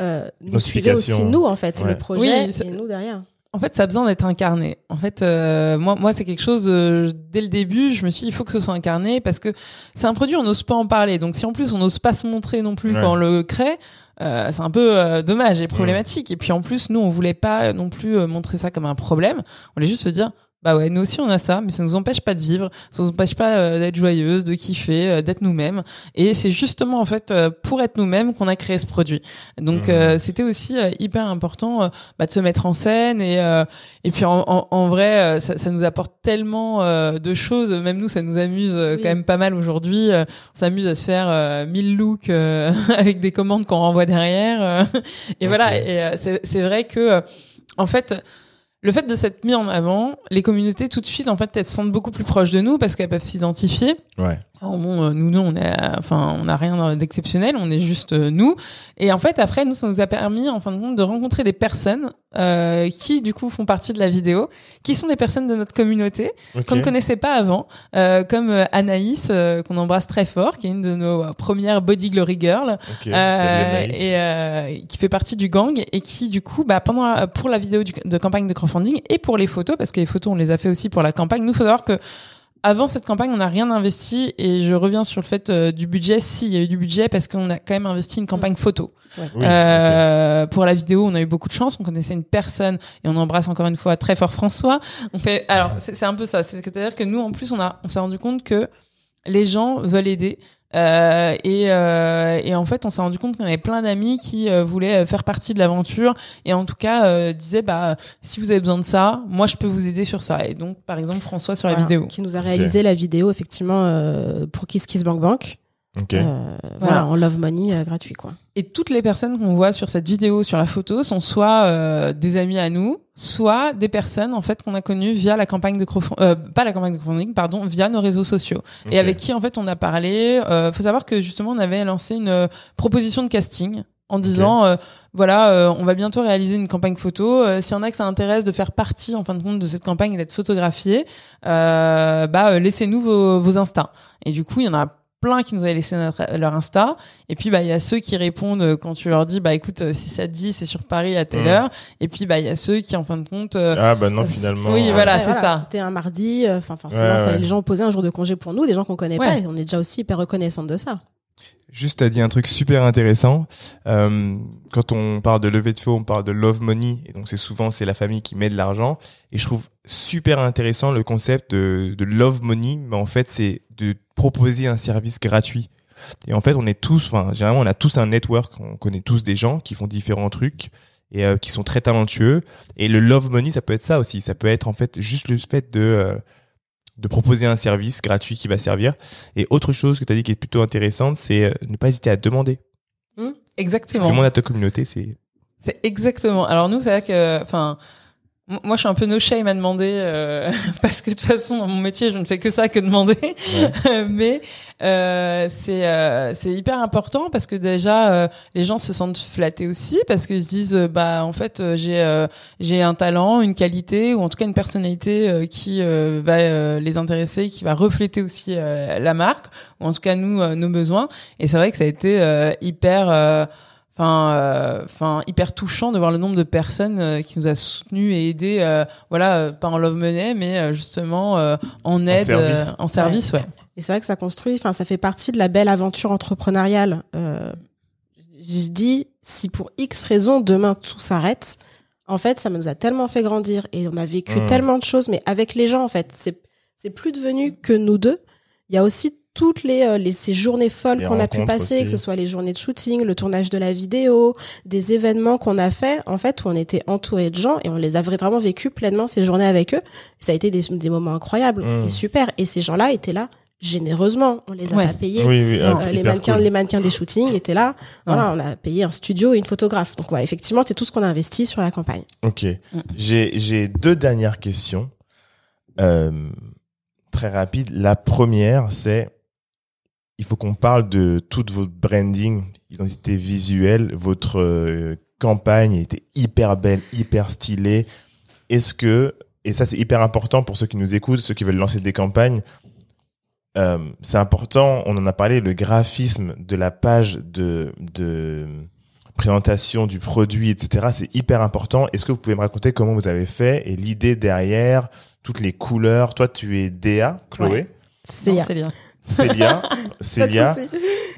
euh, nous suivaient aussi nous, en fait, le projet Oui, c'est- et nous derrière. En fait, ça a besoin d'être incarné. En fait, euh, moi, moi, c'est quelque chose. euh, dès le début, je me suis, dit, il faut que ce soit incarné parce que c'est un produit, on n'ose pas en parler. Donc, si en plus on n'ose pas se montrer non plus Ouais. quand on le crée, euh, c'est un peu euh, dommage et problématique. Et puis en plus, nous, on voulait pas non plus montrer ça comme un problème. On voulait juste se dire. Bah ouais, nous aussi on a ça, mais ça nous empêche pas de vivre, ça nous empêche pas euh, d'être joyeuse, de kiffer, euh, d'être nous-mêmes. Et c'est justement en fait euh, pour être nous-mêmes qu'on a créé ce produit. Donc euh, c'était aussi euh, hyper important euh, bah, de se mettre en scène et euh, et puis en, en, en vrai euh, ça, ça nous apporte tellement euh, de choses. Même nous ça nous amuse euh, Oui. quand même pas mal aujourd'hui. Euh, on s'amuse à se faire euh, mille looks euh, avec des commandes qu'on renvoie derrière. et voilà. Et euh, c'est c'est vrai que euh, en fait le fait de s'être mis en avant, les communautés tout de suite en fait elles se sentent beaucoup plus proches de nous parce qu'elles peuvent s'identifier. Ouais. Alors bon, euh, nous, nous, on est, enfin, on n'a rien d'exceptionnel, on est juste euh, nous. Et en fait, après, nous, ça nous a permis, en fin de compte, de rencontrer des personnes euh, qui, du coup, font partie de la vidéo, qui sont des personnes de notre communauté Ok. qu'on ne connaissait pas avant, euh, comme euh, Anaïs, euh, qu'on embrasse très fort, qui est une de nos euh, premières Body Glory Girls, Ok. euh, Salut, Anaïs. et euh, qui fait partie du gang et qui du coup bah pendant euh, pour la vidéo du- de campagne de crowdfunding et pour les photos parce que les photos on les a fait aussi pour la campagne nous faut savoir que avant cette campagne, on n'a rien investi et je reviens sur le fait euh, du budget. Si, il y a eu du budget parce qu'on a quand même investi une campagne photo. Oui, Euh, Pour la vidéo, on a eu beaucoup de chance. On connaissait une personne et on embrasse encore une fois très fort François. On fait, alors c'est c'est un peu ça. C'est-à-dire que nous, en plus, on a, on s'est rendu compte que les gens veulent aider. Euh, et, euh, et en fait, on s'est rendu compte qu'on avait plein d'amis qui euh, voulaient faire partie de l'aventure et en tout cas euh, disaient bah si vous avez besoin de ça, moi je peux vous aider sur ça. Et donc par exemple François sur la Voilà, vidéo. Qui nous a réalisé la vidéo, effectivement, euh, pour Kiss Kiss Bank Bank. Ok. Euh, Voilà. voilà, en love money euh, gratuit, quoi. Et toutes les personnes qu'on voit sur cette vidéo, sur la photo, sont soit euh, des amis à nous, soit des personnes en fait qu'on a connues via la campagne de crowdfunding, euh, pas la campagne de crowdfunding, pardon, via nos réseaux sociaux. Et avec qui en fait on a parlé. Euh, faut savoir que justement on avait lancé une proposition de casting en disant euh, voilà euh, on va bientôt réaliser une campagne photo. Euh, S'il y en a que ça intéresse de faire partie en fin de compte de cette campagne et d'être photographié, euh, bah euh, laissez-nous vos, vos Insta. Et du coup il y en a plein qui nous avaient laissé notre- leur Insta. Et puis, bah, il y a ceux qui répondent euh, quand tu leur dis, bah, écoute, euh, si ça te dit, c'est sur Paris à telle heure. Et puis, bah, il y a ceux qui, en fin de compte, euh, Ah bah non finalement. oui, voilà, c'est ça. C'était un mardi, euh, enfin forcément, Ouais, ça, ouais. les gens posaient un jour de congé pour nous, des gens qu'on connaît pas, et on est déjà aussi hyper reconnaissante de ça. Juste, t'as dit un truc super intéressant. Euh, quand on parle de levée de fonds, on parle de love money, et donc c'est souvent c'est la famille qui met de l'argent. Et je trouve super intéressant le concept de, de love money, mais en fait c'est de proposer un service gratuit. Et en fait, on est tous, enfin, généralement, on a tous un network, on connaît tous des gens qui font différents trucs. et euh, qui sont très talentueux. Et le love money, ça peut être ça aussi. Ça peut être en fait juste le fait de euh, de proposer un service gratuit qui va servir. Et autre chose que tu as dit qui est plutôt intéressante, c'est euh, ne pas hésiter à demander. Exactement. Demande à ta communauté, c'est C'est exactement. Alors nous, c'est vrai que, enfin, moi, je suis un peu no shame à demander euh, parce que de toute façon, dans mon métier, je ne fais que ça, que demander. Mais euh, c'est euh, c'est hyper important parce que déjà, euh, les gens se sentent flattés aussi parce qu'ils se disent, euh, bah, en fait, euh, j'ai euh, j'ai un talent, une qualité ou en tout cas une personnalité qui euh, va euh, les intéresser, qui va refléter aussi euh, la marque ou en tout cas nous euh, nos besoins. Et c'est vrai que ça a été euh, hyper euh, enfin euh, enfin hyper touchant de voir le nombre de personnes euh, qui nous a soutenus et aidés euh, voilà euh, pas en love money mais euh, justement euh, en aide service. euh, en service ouais, Et c'est vrai que ça construit, enfin, ça fait partie de la belle aventure entrepreneuriale. Euh, je dis, si pour X raison, demain, tout s'arrête, en fait, ça nous a tellement fait grandir et on a vécu Mm. tellement de choses, mais avec les gens, en fait. C'est, c'est plus devenu que nous deux. Il y a aussi toutes les, euh, les ces journées folles Les qu'on a pu passer, aussi. que ce soit les journées de shooting, le tournage de la vidéo, des événements qu'on a fait, en fait, où on était entouré de gens et on les a vraiment vécu pleinement ces journées avec eux. Ça a été des, des moments incroyables Mm. et super. Et ces gens-là étaient là généreusement. On les a Ouais. pas payés. Oui, oui, Non, Euh, les mannequins, cool. les mannequins des shootings étaient là. Voilà, on a payé un studio et une photographe. Donc voilà, effectivement, c'est tout ce qu'on a investi sur la campagne. Ok. Mm. J'ai j'ai deux dernières questions. Euh, très rapides. La première, c'est il faut qu'on parle de toute votre branding, identité visuelle. Votre euh, campagne était hyper belle, hyper stylée. Est-ce que et ça c'est hyper important pour ceux qui nous écoutent, ceux qui veulent lancer des campagnes. Euh, c'est important, on en a parlé, le graphisme de la page de, de présentation du produit, etc. C'est hyper important. Est-ce que vous pouvez me raconter comment vous avez fait et l'idée derrière, toutes les couleurs? Toi, tu es Déa, Chloé, Ouais. C'est bien Célia, Célia,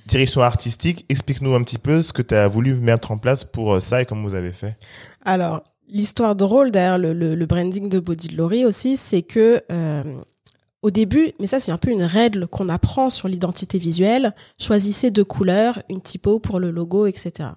direction artistique. Explique-nous un petit peu ce que tu as voulu mettre en place pour euh, ça et comment vous avez fait. Alors, l'histoire drôle derrière le, le, le branding de Body Glory aussi, c'est que euh, au début, mais ça c'est un peu une règle qu'on apprend sur l'identité visuelle, choisissez deux couleurs, une typo pour le logo, etc.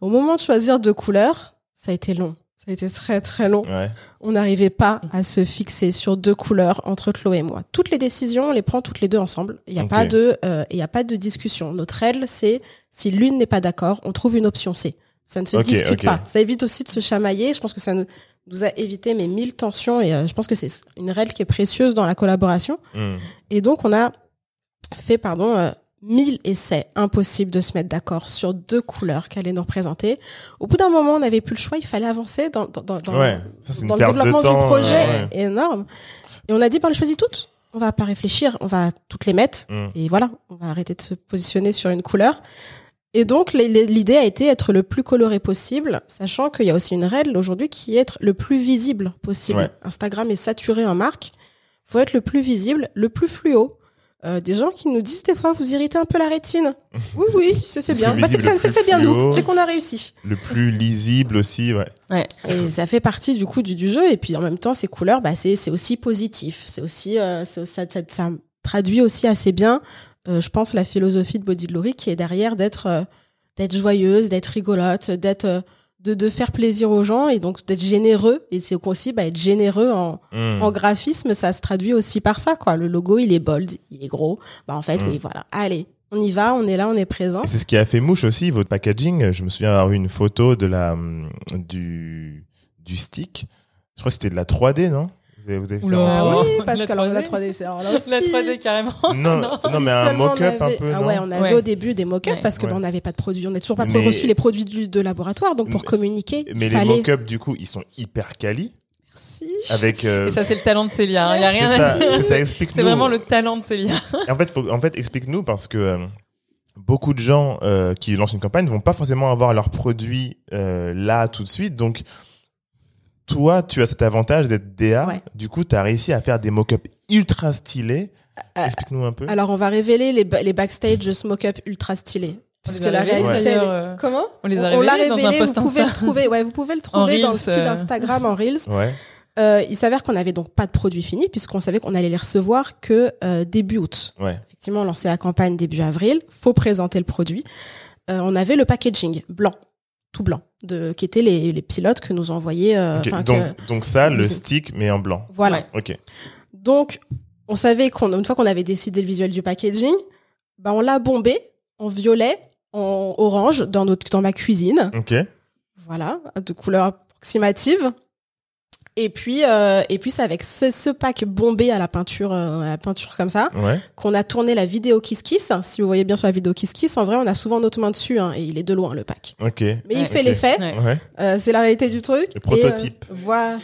Au moment de choisir deux couleurs, ça a été long. Ça a été très très long. Ouais. On n'arrivait pas à se fixer sur deux couleurs entre Chloé et moi. Toutes les décisions, on les prend toutes les deux ensemble. Il n'y a pas de, euh, il y a pas de discussion. Notre règle, c'est si l'une n'est pas d'accord, on trouve une option C. Ça ne se discute pas. Ça évite aussi de se chamailler. Je pense que ça nous, nous a évité mes mille tensions et euh, je pense que c'est une règle qui est précieuse dans la collaboration. Mm. Et donc, on a fait, pardon, euh, mille essais. Impossible de se mettre d'accord sur deux couleurs allaient nous représenter. Au bout d'un moment, on n'avait plus le choix. Il fallait avancer dans, dans, dans, Ouais, ça le développement temps. du projet ouais. énorme. Et on a dit, bah, on les choisit toutes. On va pas réfléchir, on va toutes les mettre. Mm. Et voilà, on va arrêter de se positionner sur une couleur. Et donc, l'idée a été être le plus coloré possible, sachant qu'il y a aussi une règle aujourd'hui qui est être le plus visible possible. Ouais. Instagram est saturé en marque. faut être le plus visible, le plus fluo. Euh, des gens qui nous disent des fois, vous irritez un peu la rétine. Oui, oui, c'est bien. Bah, c'est que ça- c'est bien nous, c'est qu'on a réussi. Le plus lisible aussi, ouais. Et ça fait partie du coup du, du jeu. Et puis en même temps, ces couleurs, bah, c'est c'est aussi positif. C'est aussi euh, ça, ça, ça traduit aussi assez bien, euh, je pense, la philosophie de Body Glory qui est derrière d'être euh, d'être joyeuse, d'être rigolote, d'être euh, de, de faire plaisir aux gens et donc d'être généreux. Et c'est aussi bah, être généreux en, Mm. en graphisme, ça se traduit aussi par ça. quoi. Le logo, il est bold, il est gros. Bah en fait, Mm. oui, voilà. Allez, on y va, on est là, on est présent. C'est ce qui a fait mouche aussi, votre packaging. Je me souviens avoir eu une photo de la, du, du stick. Je crois que c'était de la 3D, non? Vous avez, vous avez fait Oula. un- Ah oui, la parce que alors, la 3D. 3D, c'est alors là aussi. la 3D carrément Non, Non. non, mais un mock-up un peu, Ah ouais, on avait Ouais. au début des mock-ups Ouais. parce que Ouais. bah, on n'avait pas de produits, on n'a toujours pas Mais- reçu les produits du- de laboratoire, donc pour Mais- communiquer, Mais les mock-ups, du coup, ils sont hyper quali. Merci. Avec, euh, et ça c'est le talent de Célia hein. il y a rien à ça, dire c'est ça, explique-nous. c'est vraiment le talent de Célia Et en fait, faut, en fait, explique-nous parce que euh, beaucoup de gens euh, qui lancent une campagne vont pas forcément avoir leurs produits euh, là tout de suite. Donc, toi, tu as cet avantage d'être DA. Ouais. Du coup, tu as réussi à faire des mock-ups ultra stylés. Euh, Explique-nous un peu. Alors, on va révéler les, ba- les backstage de smoke-up ultra stylés. Parce On que les a la réalité. d'ailleurs, elle est- euh, Comment on les a On l'a révélés dans un révélé, vous pouvez le trouver. Ouais, vous pouvez le trouver dans le feed euh. Instagram en Reels. Ouais. Euh, il s'avère qu'on n'avait donc pas de produits finis puisqu'on savait qu'on allait les recevoir que euh, début août. Ouais. Effectivement, on lançait la campagne début avril. Faut présenter le produit. Euh, on avait le packaging blanc. Tout blanc, de, qui étaient les, les pilotes que nous envoyaient. euh, donc, que- donc ça, le nous- stick, mais en blanc. voilà. Ouais. Ok. Donc, on savait qu'on, une fois qu'on avait décidé le visuel du packaging, bah, on l'a bombé en violet, en orange dans notre, dans ma cuisine. Ok. Voilà, de couleur approximative. Et puis, euh, et puis c'est avec ce, ce pack bombé à la peinture, euh, à la peinture comme ça, Ouais. qu'on a tourné la vidéo Kiss Kiss. Si vous voyez bien sur la vidéo Kiss Kiss, en vrai, on a souvent notre main dessus, hein, et il est de loin le pack. Ok. Mais il Ouais, fait l'effet. Ouais. Ouais. Euh, c'est la réalité du truc. Le prototype. Et, euh, voilà.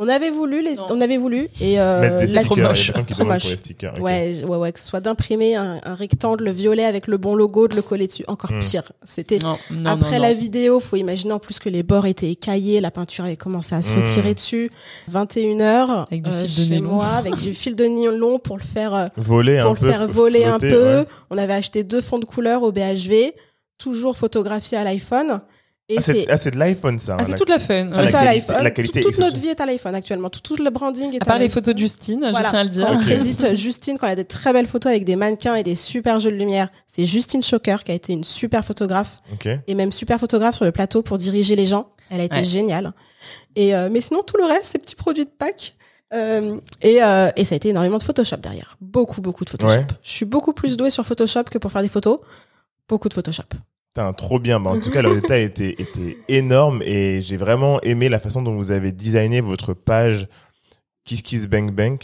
On avait voulu les, on avait voulu et euh, la- a moche. Trop moche. Ouais, ouais, ouais, que ce soit d'imprimer un, un rectangle violet avec le bon logo, de le coller dessus. Encore Hmm. pire. C'était après non, la non. vidéo, faut imaginer en plus que les bords étaient écaillés, la peinture avait commencé à se Hmm. retirer dessus. 21h Avec du fil de chez nylon. moi avec du fil de nylon pour le faire euh, Voler pour un le peu. faire voler un peu. ouais. On avait acheté deux fonds de couleur au BHV, toujours photographiés à l'iPhone Ah, c'est ah, de l'iPhone, ça. Ah, hein, c'est la- toute la fun. Tout la Ouais. l'iPhone. la qualité Toute- toute notre vie est à l'iPhone actuellement. Tout, tout le branding est À part à les l'iPhone. photos de Justine, je tiens à le dire. Quand on crédite Justine, quand elle a des très belles photos avec des mannequins et des super jeux de lumière, c'est Justine Choker qui a été une super photographe Ok. et même super photographe sur le plateau pour diriger les gens. Elle a été Ouais. géniale. Et euh, mais sinon tout le reste, ces petits produits de Pâques. Euh, et, euh, et ça a été énormément de Photoshop derrière. Beaucoup, beaucoup de Photoshop. Ouais. Je suis beaucoup plus douée sur Photoshop que pour faire des photos. Beaucoup de Photoshop. Putain, trop bien. Bah, en tout cas, le résultat était, était énorme et j'ai vraiment aimé la façon dont vous avez designé votre page Kiss Kiss Bang Bang.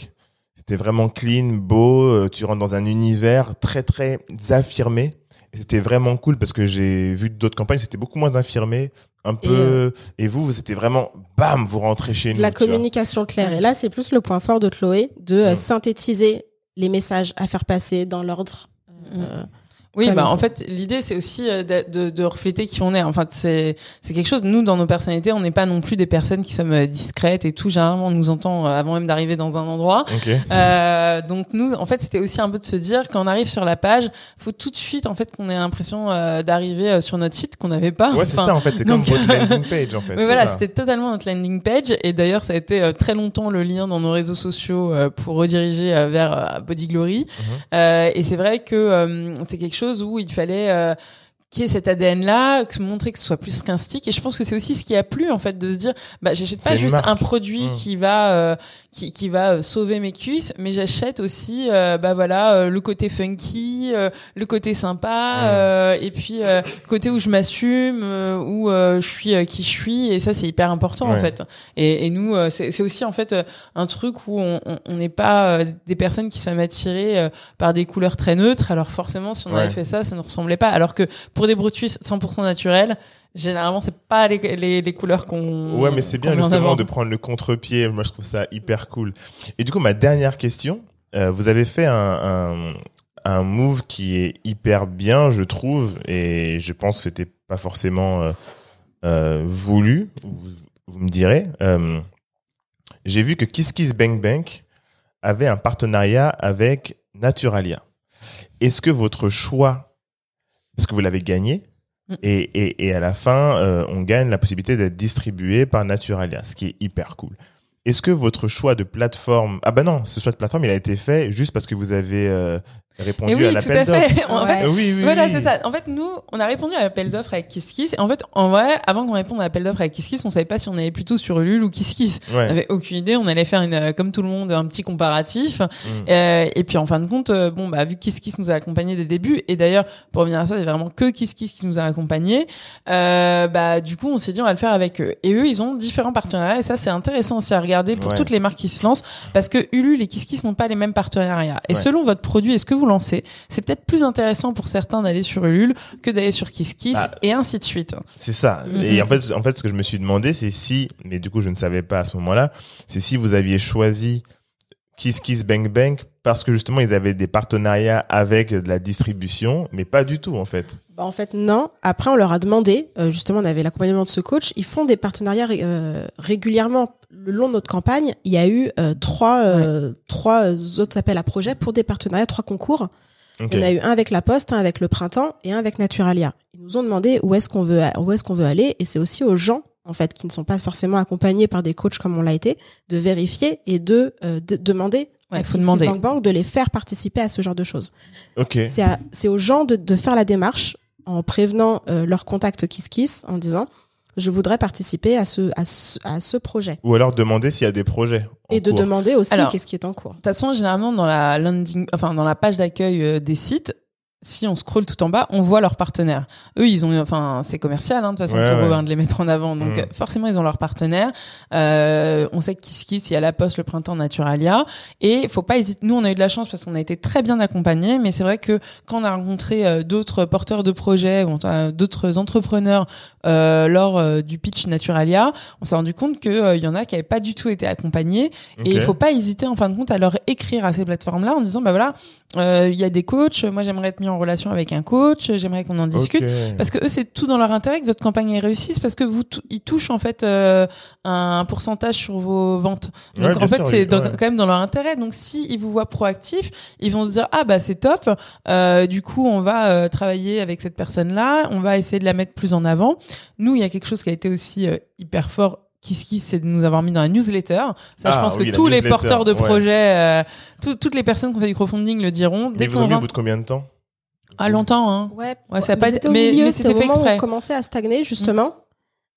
C'était vraiment clean, beau. euh, Tu rentres dans un univers très, très affirmé. Et c'était vraiment cool parce que j'ai vu d'autres campagnes, c'était beaucoup moins affirmé. Un peu. Et, vous, vous étiez vraiment, bam, vous rentrez chez nous. La communication claire. Et là, c'est plus le point fort de Chloé de euh, Mm. synthétiser les messages à faire passer dans l'ordre. Euh, Oui, bah en fait, l'idée c'est aussi euh, de, de, de refléter qui on est. Enfin, c'est c'est quelque chose. Nous, dans nos personnalités, on n'est pas non plus des personnes qui sommes euh, discrètes et tout. Généralement, on nous entend euh, avant même d'arriver dans un endroit. Ok. Euh, donc nous, en fait, c'était aussi un peu de se dire quand on arrive sur la page, faut tout de suite en fait qu'on ait l'impression euh, d'arriver sur notre site qu'on n'avait pas. Ouais, c'est Enfin, ça, en fait. C'est comme votre landing page, en fait. Mais voilà, ça. c'était totalement notre landing page. Et d'ailleurs, ça a été euh, très longtemps le lien dans nos réseaux sociaux euh, pour rediriger euh, vers euh, Body Glory. Mhm. Euh, et c'est vrai que euh, c'est quelque chose où il fallait y ait cet ADN-là, que- montrer que ce soit plus qu'un stick. Et je pense que c'est aussi ce qui a plu, en fait, de se dire, bah, j'achète pas juste marque. un produit Mhm. qui va, euh, qui, qui va euh, sauver mes cuisses, mais j'achète aussi, euh, bah voilà, euh, le côté funky, euh, le côté sympa, euh, et puis euh, le côté où je m'assume, euh, où euh, je suis qui je suis. Et ça, c'est hyper important, en fait. Et, et nous, euh, c'est c'est aussi, en fait, un truc où on on- on n'est pas des personnes qui sont attirées par des couleurs très neutres. Alors forcément, si on Ouais. avait fait ça, ça ne ressemblait pas. Alors que pour des brutus 100% naturels, généralement, c'est pas les, les, les couleurs qu'on. Ouais, mais c'est bien justement de prendre le contre-pied. Moi, je trouve ça hyper cool. Et du coup, ma dernière question, euh, vous avez fait un, un, un move qui est hyper bien, je trouve, et je pense que c'était pas forcément euh, euh, voulu. Vous, vous me direz. J'ai vu que Kiss Kiss Bang Bang avait un partenariat avec Naturalia. Est-ce que votre choix, parce que vous l'avez gagné, Mm. et, et, et à la fin, euh, on gagne la possibilité d'être distribué par Naturalia, ce qui est hyper cool. Est-ce que votre choix de plateforme, ah bah non, ce choix de plateforme, il a été fait juste parce que vous avez euh, répondu Et oui, à tout l'appel à d'offres. fait. En Ouais. fait, Euh, Oui, oui, Voilà, oui. c'est ça. En fait, nous, on a répondu à l'appel d'offres avec Kiss Kiss. Et en fait, en vrai, avant qu'on réponde à l'appel d'offres avec Kiss Kiss, on savait pas si on allait plutôt sur Ulule ou Kiss Kiss. On Ouais. avait aucune idée. On allait faire une, euh, comme tout le monde, un petit comparatif. Mm. Euh, et puis en fin de compte, euh, bon bah vu que Kiss Kiss nous a accompagnés dès le début, et d'ailleurs pour revenir à ça, c'est vraiment que Kiss Kiss qui nous a accompagnés. Euh, bah du coup, on s'est dit on va le faire avec eux. Et eux, ils ont différents partenariats, et ça c'est intéressant aussi à regarder pour Ouais. toutes les marques qui se lancent, parce que Ulule et Kiss Kiss n'ont pas les mêmes partenariats. Et Ouais. selon votre produit et ce que vous lancez, c'est peut-être plus intéressant pour certains d'aller sur Ulule que d'aller sur Kiss Kiss, Bah, et ainsi de suite. C'est ça. Mhm. Et en fait, en fait, ce que je me suis demandé, c'est si, mais du coup, je ne savais pas à ce moment-là, c'est si vous aviez choisi Kiss Kiss Bang Bang parce que justement, ils avaient des partenariats avec de la distribution, mais pas du tout, en fait. Bah, en fait, non. Après, on leur a demandé, euh, justement, on avait l'accompagnement de ce coach, ils font des partenariats euh, régulièrement. Le long de notre campagne, il y a eu euh, trois, euh, trois autres appels à projets pour des partenariats, trois concours. Ok. Il y en a eu un avec La Poste, un avec Le Printemps et un avec Naturalia. Ils nous ont demandé où est-ce qu'on veut, où est-ce qu'on veut aller, et c'est aussi aux gens, en fait, qui ne sont pas forcément accompagnés par des coachs comme on l'a été, de vérifier et de, euh, de- demander Ouais, à faut demander. Bank Bank de les faire participer à ce genre de choses. Ok. C'est à- c'est aux gens de, de faire la démarche en prévenant euh, leur contact Kiss Kiss en disant je voudrais participer à ce, à ce, à ce projet. Ou alors demander s'il y a des projets. en Et de cours. demander aussi qu'est-ce qui est en cours. De toute façon, généralement, dans la landing, enfin, dans la page d'accueil euh, des sites, si on scrolle tout en bas, on voit leurs partenaires. Eux, ils ont, enfin, c'est commercial, hein, de toute façon, Ouais, pour ouais. eux, hein, de les mettre en avant. Donc, Mm. euh, forcément, ils ont leurs partenaires. Euh, on sait qu'Kiss Kiss, il y a la Poste, le Printemps, Naturalia. Et faut pas hésiter. Nous, on a eu de la chance parce qu'on a été très bien accompagnés. Mais c'est vrai que quand on a rencontré euh, d'autres porteurs de projets ou d'autres entrepreneurs euh, lors euh, du pitch Naturalia, on s'est rendu compte que il y en a qui avaient pas du tout été accompagnés. Et il faut pas hésiter en fin de compte à leur écrire à ces plateformes-là en disant bah voilà, euh, il y a des coachs, moi j'aimerais être mis en relation avec un coach, j'aimerais qu'on en discute. Parce que eux, c'est tout dans leur intérêt que votre campagne réussisse parce que vous, ils touchent en fait euh, un pourcentage sur vos ventes. Donc Ouais, en fait, c'est ouais. quand même dans leur intérêt. Donc si ils vous voient proactif, ils vont se dire ah bah c'est top. Euh, du coup, on va euh, travailler avec cette personne-là, on va essayer de la mettre plus en avant. Nous, il y a quelque chose qui a été aussi hyper fort. Kiss c'est de nous avoir mis dans la newsletter. Ça, je Ah, pense oui, que tous les porteurs de ouais. projets, euh, tout- toutes les personnes qui ont fait du crowdfunding le diront. Mais Dès vous qu'on ont mis au bout de combien de temps? Ah, longtemps, hein. Ouais, Ouais, ça a pas été- mais- milieu, mais c'était fait exprès. on commençait à stagner justement.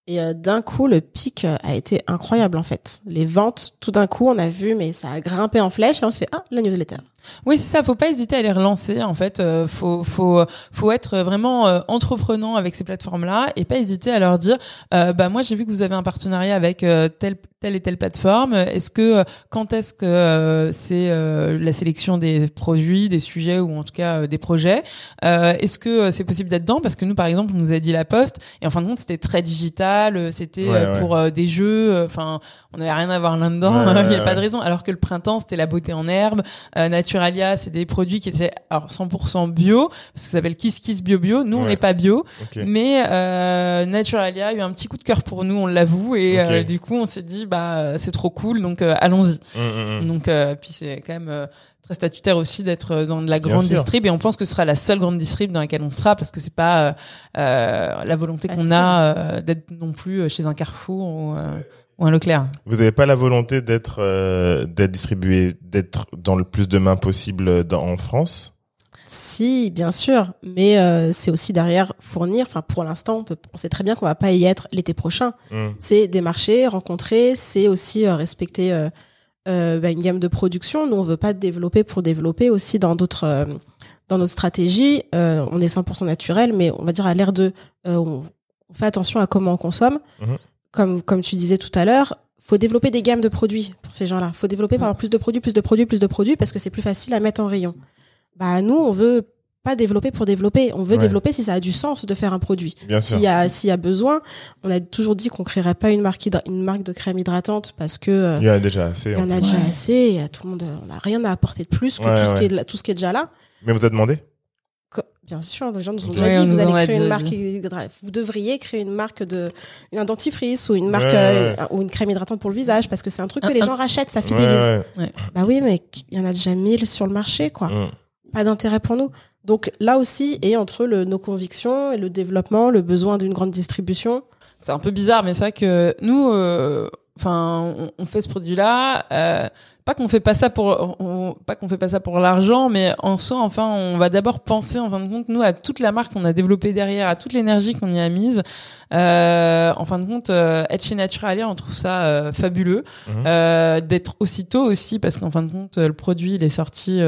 Et euh, d'un coup, le pic euh, a été incroyable en fait. Les ventes, tout d'un coup, on a vu, mais ça a grimpé en flèche et on s'est fait ah la newsletter. Oui, c'est ça. Faut pas hésiter à les relancer. En fait, euh, faut faut faut être vraiment euh, entreprenant avec ces plateformes-là et pas hésiter à leur dire, euh, bah moi j'ai vu que vous avez un partenariat avec euh, telle telle et telle plateforme. Est-ce que euh, quand est-ce que euh, c'est euh, la sélection des produits, des sujets ou en tout cas des projets Euh, Est-ce que c'est possible d'être dedans? Parce que nous, par exemple, on nous a dit la Poste et en fin de compte, c'était très digital. C'était Ouais, ouais. pour des jeux. Enfin, on n'avait rien à voir là-dedans. Il ouais, n'y a pas de raison. Alors que le printemps, c'était la beauté en herbe. Euh, Naturalia, c'est des produits qui étaient alors 100% bio, parce que ça s'appelle Kiss Kiss Bio Bio. Nous, on n'est pas bio, mais euh, Naturalia a eu un petit coup de cœur pour nous, on l'avoue, et euh, du coup, on s'est dit bah c'est trop cool, donc euh, allons-y. Hum. Donc euh, puis c'est quand même euh, très statutaire aussi d'être dans de la grande distrib, et on pense que ce sera la seule grande distrib dans laquelle on sera, parce que c'est pas euh, euh, la volonté qu'on a euh, d'être non plus chez un Carrefour ou, euh, ou un Leclerc. Vous n'avez pas la volonté d'être euh, d'être distribué, d'être dans le plus de mains possible dans, en France? Si, bien sûr, mais euh, c'est aussi derrière fournir. Enfin, pour l'instant, on, peut, on sait très bien qu'on va pas y être l'été prochain. Hum. C'est démarcher, rencontrer, c'est aussi euh, respecter euh, euh, bah, une gamme de production. Nous, on veut pas développer pour développer aussi dans d'autres euh, dans notre stratégie. euh, on est 100% naturel, mais on va dire à l'ère de, euh, on, on fait attention à comment on consomme. Mhm. Comme comme tu disais tout à l'heure, faut développer des gammes de produits pour ces gens-là. Faut développer par exemple, plus de produits, plus de produits, plus de produits parce que c'est plus facile à mettre en rayon. Bah nous, on veut pas développer pour développer. On veut Ouais. développer si ça a du sens de faire un produit. S'il y a s'il y a besoin, on a toujours dit qu'on créerait pas une marque une marque de crème hydratante parce que euh, Il y en a déjà assez. il y en a déjà assez. Il y a tout le monde, on n'a rien à apporter de plus que tout, ce qui est, tout ce qui est déjà là. Mais vous a demandé? Bien sûr, les gens nous ont déjà Ouais, dit, vous allez a créer une marque, vous devriez créer une marque de, un dentifrice ou une marque, Ouais, euh, ouais. ou une crème hydratante pour le visage parce que c'est un truc que les gens rachètent, ça Ouais, fidélise. ouais. Bah oui, mais il y en a déjà mille sur le marché, quoi. Hum. Pas d'intérêt pour nous. Donc là aussi, et entre le, nos convictions et le développement, le besoin d'une grande distribution, c'est un peu bizarre, mais c'est vrai que nous, euh, enfin, on, on fait ce produit-là. Euh, pas qu'on fait pas ça pour, on- pas qu'on fait pas ça pour l'argent, mais en soi, enfin, on va d'abord penser, en fin de compte, nous, à toute la marque qu'on a développée derrière, à toute l'énergie qu'on y a mise. Euh, en fin de compte, euh, être chez Naturalia, on trouve ça euh, fabuleux. Euh, d'être aussitôt aussi, parce qu'en fin de compte, le produit, il est sorti.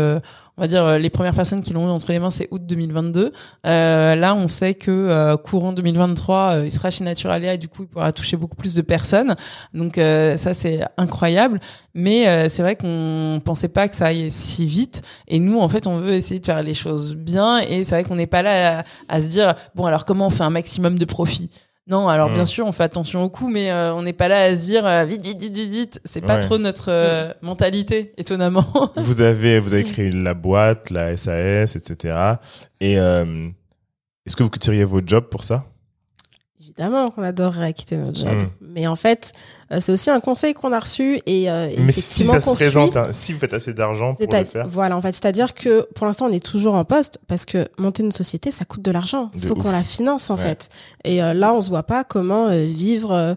On va dire euh, les premières personnes qui l'ont eu entre les mains, c'est août 2022. Euh, là, on sait que euh, courant 2023, euh, il sera chez Naturalia et du coup, il pourra toucher beaucoup plus de personnes. Donc euh, ça, c'est incroyable. Mais euh, c'est vrai qu'on pensait pas que ça aille si vite. Et nous, en fait, on veut essayer de faire les choses bien. Et c'est vrai qu'on n'est pas là à se dire bon, alors comment on fait un maximum de profit non, alors Mm. bien sûr, on fait attention au coût, mais euh, on n'est pas là à se dire euh, vite, vite, vite, vite, vite. C'est pas Ouais. trop notre euh, mentalité, étonnamment. vous avez vous avez créé la boîte, la SAS, etc. Et euh, est-ce que vous quitteriez votre job pour ça? Évidemment qu'on adorerait quitter notre job. Mm. Mais en fait, euh, c'est aussi un conseil qu'on a reçu et euh, Mais si ça se présente, hein, si vous faites assez d'argent pour C'est à- le faire, Voilà, en fait, c'est-à-dire que pour l'instant, on est toujours en poste parce que monter une société, ça coûte de l'argent. Il faut qu'on la finance, en Ouais. fait. Et euh, là, on se voit pas comment euh, vivre,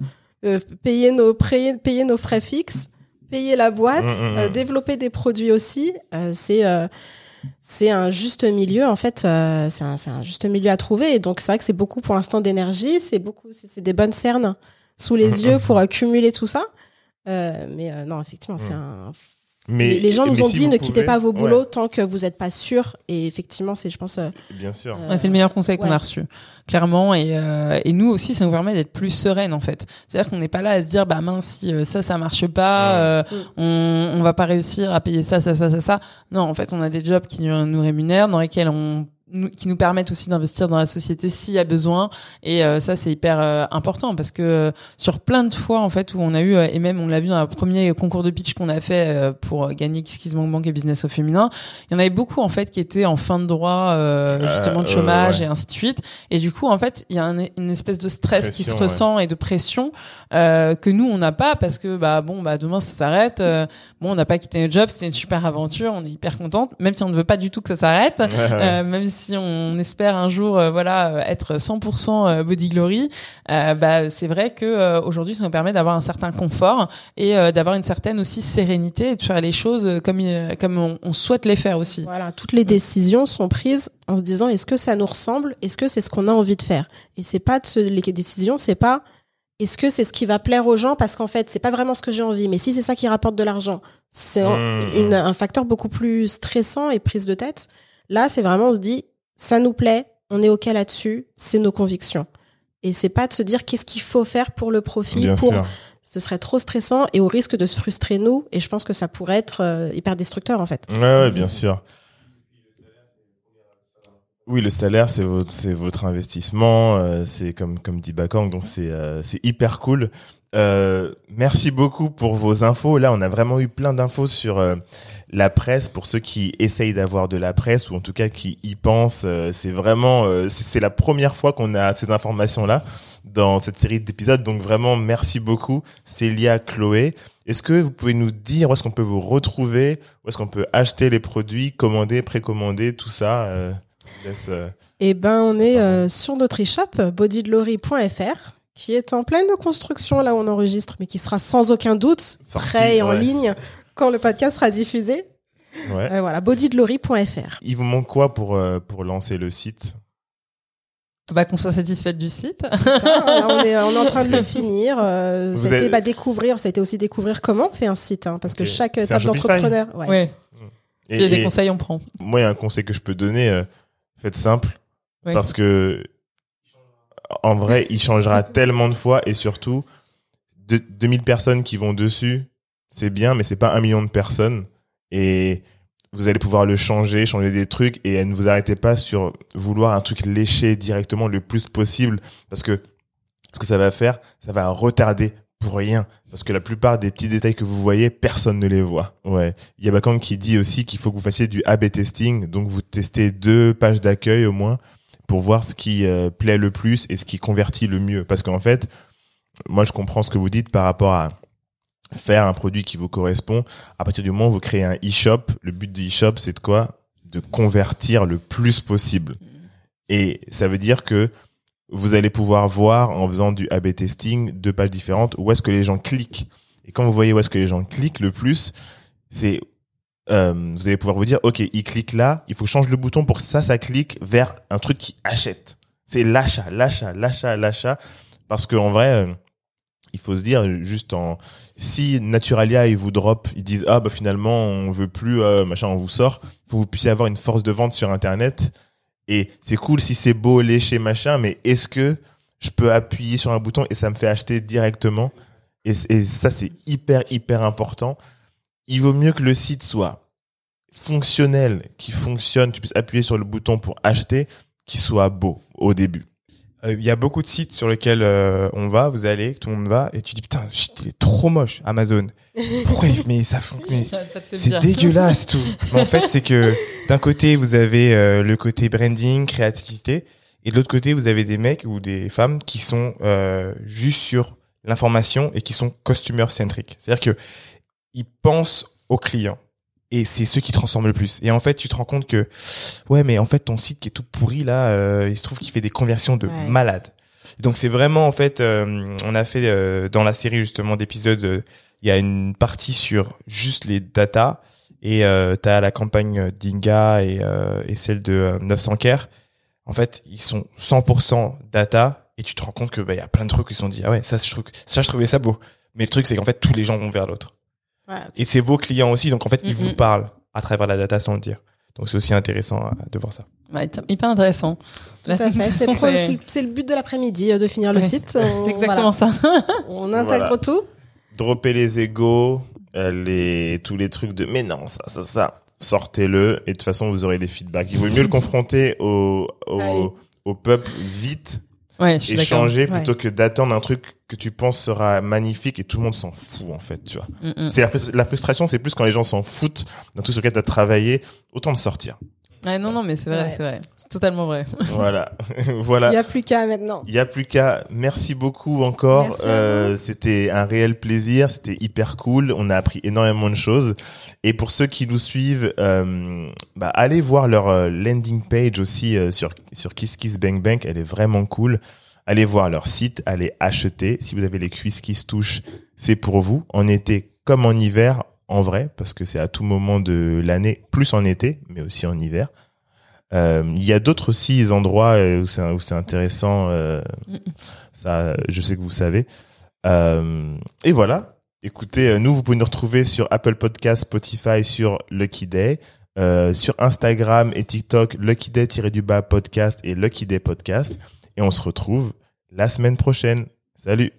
payer nos payer, payer nos frais fixes, payer la boîte, Mm, mm, développer des produits aussi. C'est c'est un juste milieu en fait euh, c'est un, juste milieu à trouver. Et donc c'est vrai que c'est beaucoup pour l'instant d'énergie. C'est beaucoup c'est des bonnes cernes sous les yeux pour accumuler tout ça. Euh, mais euh, non effectivement c'est un Mais les, gens nous mais ont si dit ne quittez pas vos boulots Ouais, tant que vous n'êtes pas sûr et effectivement c'est je pense euh, bien sûr. euh, Ouais, c'est le meilleur conseil qu'on a reçu, clairement. Et, euh, et nous aussi, ça nous permet d'être plus sereine en fait. C'est-à-dire qu'on n'est pas là à se dire, bah mince, si euh, ça, ça marche pas, Ouais. euh, Mm. on, on va pas réussir à payer ça, ça, ça, ça, ça. Non, en fait, on a des jobs qui nous, nous rémunèrent, dans lesquels on nous- qui nous permettent aussi d'investir dans la société s'il y a besoin. Et euh, ça c'est hyper euh, important parce que euh, sur plein de fois en fait où on a eu euh, et même on l'a vu dans le premier concours de pitch qu'on a fait euh, pour gagner Kiss Kiss Bank Bank et Business au féminin il y en avait beaucoup en fait qui étaient en fin de droit euh, Euh, justement de euh, chômage ouais. et ainsi de suite. Et du coup en fait il y a un- une espèce de stress qui se ressent et de pression euh, que nous on n'a pas parce que bah bon bah demain ça s'arrête euh, bon on n'a pas quitté notre job c'était une super aventure on est hyper contente même si on ne veut pas du tout que ça s'arrête Ouais, euh, même si on espère un jour euh, voilà euh, être 100% euh, body glory euh, bah c'est vrai que euh, aujourd'hui ça nous permet d'avoir un certain confort et euh, d'avoir une certaine aussi sérénité et de faire les choses comme comme on, on souhaite les faire aussi Voilà, toutes les décisions sont prises en se disant est-ce que ça nous ressemble, est-ce que c'est ce qu'on a envie de faire? Et c'est pas de se, les décisions, c'est pas est-ce que c'est ce qui va plaire aux gens? Parce qu'en fait c'est pas vraiment ce que j'ai envie, mais si c'est ça qui rapporte de l'argent, c'est Mmh. une- un facteur beaucoup plus stressant et prise de tête. Là, c'est vraiment on se dit ça nous plaît, on est ok là-dessus, c'est nos convictions. Et c'est pas de se dire qu'est-ce qu'il faut faire pour le profit, Bien pour sûr. ce serait trop stressant et au risque de se frustrer nous. Et je pense que ça pourrait être euh, hyper destructeur en fait. Ouais, ouais, bien sûr. Oui, le salaire, c'est votre, c'est votre investissement, euh, c'est comme comme dit Bakang, donc c'est euh, c'est hyper cool. Euh, merci beaucoup pour vos infos. Là, on a vraiment eu plein d'infos sur euh, la presse pour ceux qui essayent d'avoir de la presse ou en tout cas qui y pensent. euh, c'est vraiment, euh, c'est la première fois qu'on a ces informations-là dans cette série d'épisodes. Donc vraiment, merci beaucoup, Célia, Chloé. Est-ce que vous pouvez nous dire où est-ce qu'on peut vous retrouver, où est-ce qu'on peut acheter les produits, commander, précommander, tout ça euh, laisse, euh, Eh ben, on est euh, sur notre e-shop bodydlory.fr qui est en pleine construction là où on enregistre, mais qui sera sans aucun doute Sorti, prêt et en ouais. ligne quand le podcast sera diffusé. Ouais. Euh, voilà, bodydlory.fr. Il vous manque quoi pour euh, pour lancer le site? Bah qu'on soit satisfaite du site Ça, là, on, est, on est en train de le finir. Euh, ça a été avez- bah, découvrir, ça a été aussi découvrir comment on fait un site, hein, parce que chaque étape d'entrepreneur. Ouais. ouais Et- il y a des conseils on prend Moi, il y a un conseil que je peux donner. euh, faites simple, parce que en vrai, il changera tellement de fois et surtout, de, 2000 personnes qui vont dessus, c'est bien, mais c'est pas un million de personnes et vous allez pouvoir le changer, changer des trucs et ne vous arrêtez pas sur vouloir un truc léché directement le plus possible parce que ce que ça va faire, ça va retarder pour rien parce que la plupart des petits détails que vous voyez, personne ne les voit. Ouais. Il y a Bakang qui dit aussi qu'il faut que vous fassiez du A/B testing, donc vous testez deux pages d'accueil au moins pour voir ce qui euh, plaît le plus et ce qui convertit le mieux. Parce qu'en fait, moi je comprends ce que vous dites par rapport à faire un produit qui vous correspond. À partir du moment où vous créez un e-shop, le but du e-shop c'est de quoi? De convertir le plus possible. Et ça veut dire que vous allez pouvoir voir en faisant du A/B testing deux pages différentes où est-ce que les gens cliquent. Et quand vous voyez où est-ce que les gens cliquent le plus, c'est euh, vous allez pouvoir vous dire ok, il clique là, il faut que je change le bouton pour que ça, ça clique vers un truc qui achète. C'est l'achat, l'achat, l'achat, l'achat. Parce qu'en vrai, euh, il faut se dire juste en si Naturalia ils vous drop, ils disent ah bah finalement on veut plus euh, machin, on vous sort, faut que vous puissiez avoir une force de vente sur internet. Et c'est cool si c'est beau, léché, machin, mais est-ce que je peux appuyer sur un bouton et ça me fait acheter directement? Et ça, c'est hyper, hyper important. Il vaut mieux que le site soit fonctionnel, qui fonctionne, tu puisses appuyer sur le bouton pour acheter, qu'il soit beau au début. Euh, Il y a beaucoup de sites sur lesquels euh, on va, vous allez, tout le monde va, et tu dis putain, shit, il est trop moche, Amazon. Pourquoi il- Mais ça le c'est dégueulasse tout. Mais en fait, c'est que d'un côté vous avez euh, le côté branding, créativité, et de l'autre côté vous avez des mecs ou des femmes qui sont euh, juste sur l'information et qui sont customer centric. C'est-à-dire que ils pensent aux clients. Et c'est ceux qui transforment le plus. Et en fait, tu te rends compte que, ouais, mais en fait, ton site qui est tout pourri là, euh, il se trouve qu'il fait des conversions de Ouais. malade. Donc c'est vraiment en fait, euh, on a fait euh, dans la série justement d'épisodes, il y a une partie sur juste les data et euh, t'as la campagne d'Inga et, et celle de euh, 900 Care. En fait, ils sont 100% data et tu te rends compte que bah il y a plein de trucs qui sont dit ah ouais ça je trouve ça je trouvais ça beau. Mais le truc c'est qu'en fait tous les gens vont vers l'autre. Ouais. Et c'est vos clients aussi donc en fait ils Mhm. vous parlent à travers la data sans le dire. Donc c'est aussi intéressant euh, de voir ça. Ouais, hyper intéressant. Tout à fait. De toute C'est le but de l'après-midi euh, de finir le site. On- c'est exactement voilà. ça. On intègre Voilà. tout. Dropper les égos, euh, les, tous les trucs de, mais non, ça, ça, ça. Sortez-le et de toute façon vous aurez des feedbacks. Il vaut mieux le confronter au, au peuple vite, Ouais, je suis échanger Ouais. plutôt que d'attendre un truc que tu penses sera magnifique et tout le monde s'en fout en fait, tu vois. Mm, mm. C'est la, la frustration, c'est plus quand les gens s'en foutent d'un truc sur lequel tu as travaillé, autant de sortir. Ouais, non, non, mais c'est vrai, c'est vrai. C'est totalement vrai. voilà. Il voilà. n'y a plus qu'à maintenant. Il y a plus qu'à. Merci beaucoup encore. Euh, c'était un réel plaisir. C'était hyper cool. On a appris énormément de choses. Et pour ceux qui nous suivent, euh, bah, allez voir leur euh, landing page aussi euh, sur sur Kiss Kiss Bang Bang. Elle est vraiment cool. Allez voir leur site. Allez acheter. Si vous avez les cuisses qui se touchent, c'est pour vous. En été comme en hiver, en vrai, parce que c'est à tout moment de l'année, plus en été, mais aussi en hiver. Euh, Il y a d'autres aussi endroits euh, où c'est où c'est intéressant. euh, ça, je sais que vous savez. Euh, et voilà. Écoutez, nous, vous pouvez nous retrouver sur Apple Podcast, Spotify, sur Lucky Day, sur Instagram et TikTok, Lucky Day-du-bas podcast et Lucky Day podcast. Et on se retrouve la semaine prochaine. Salut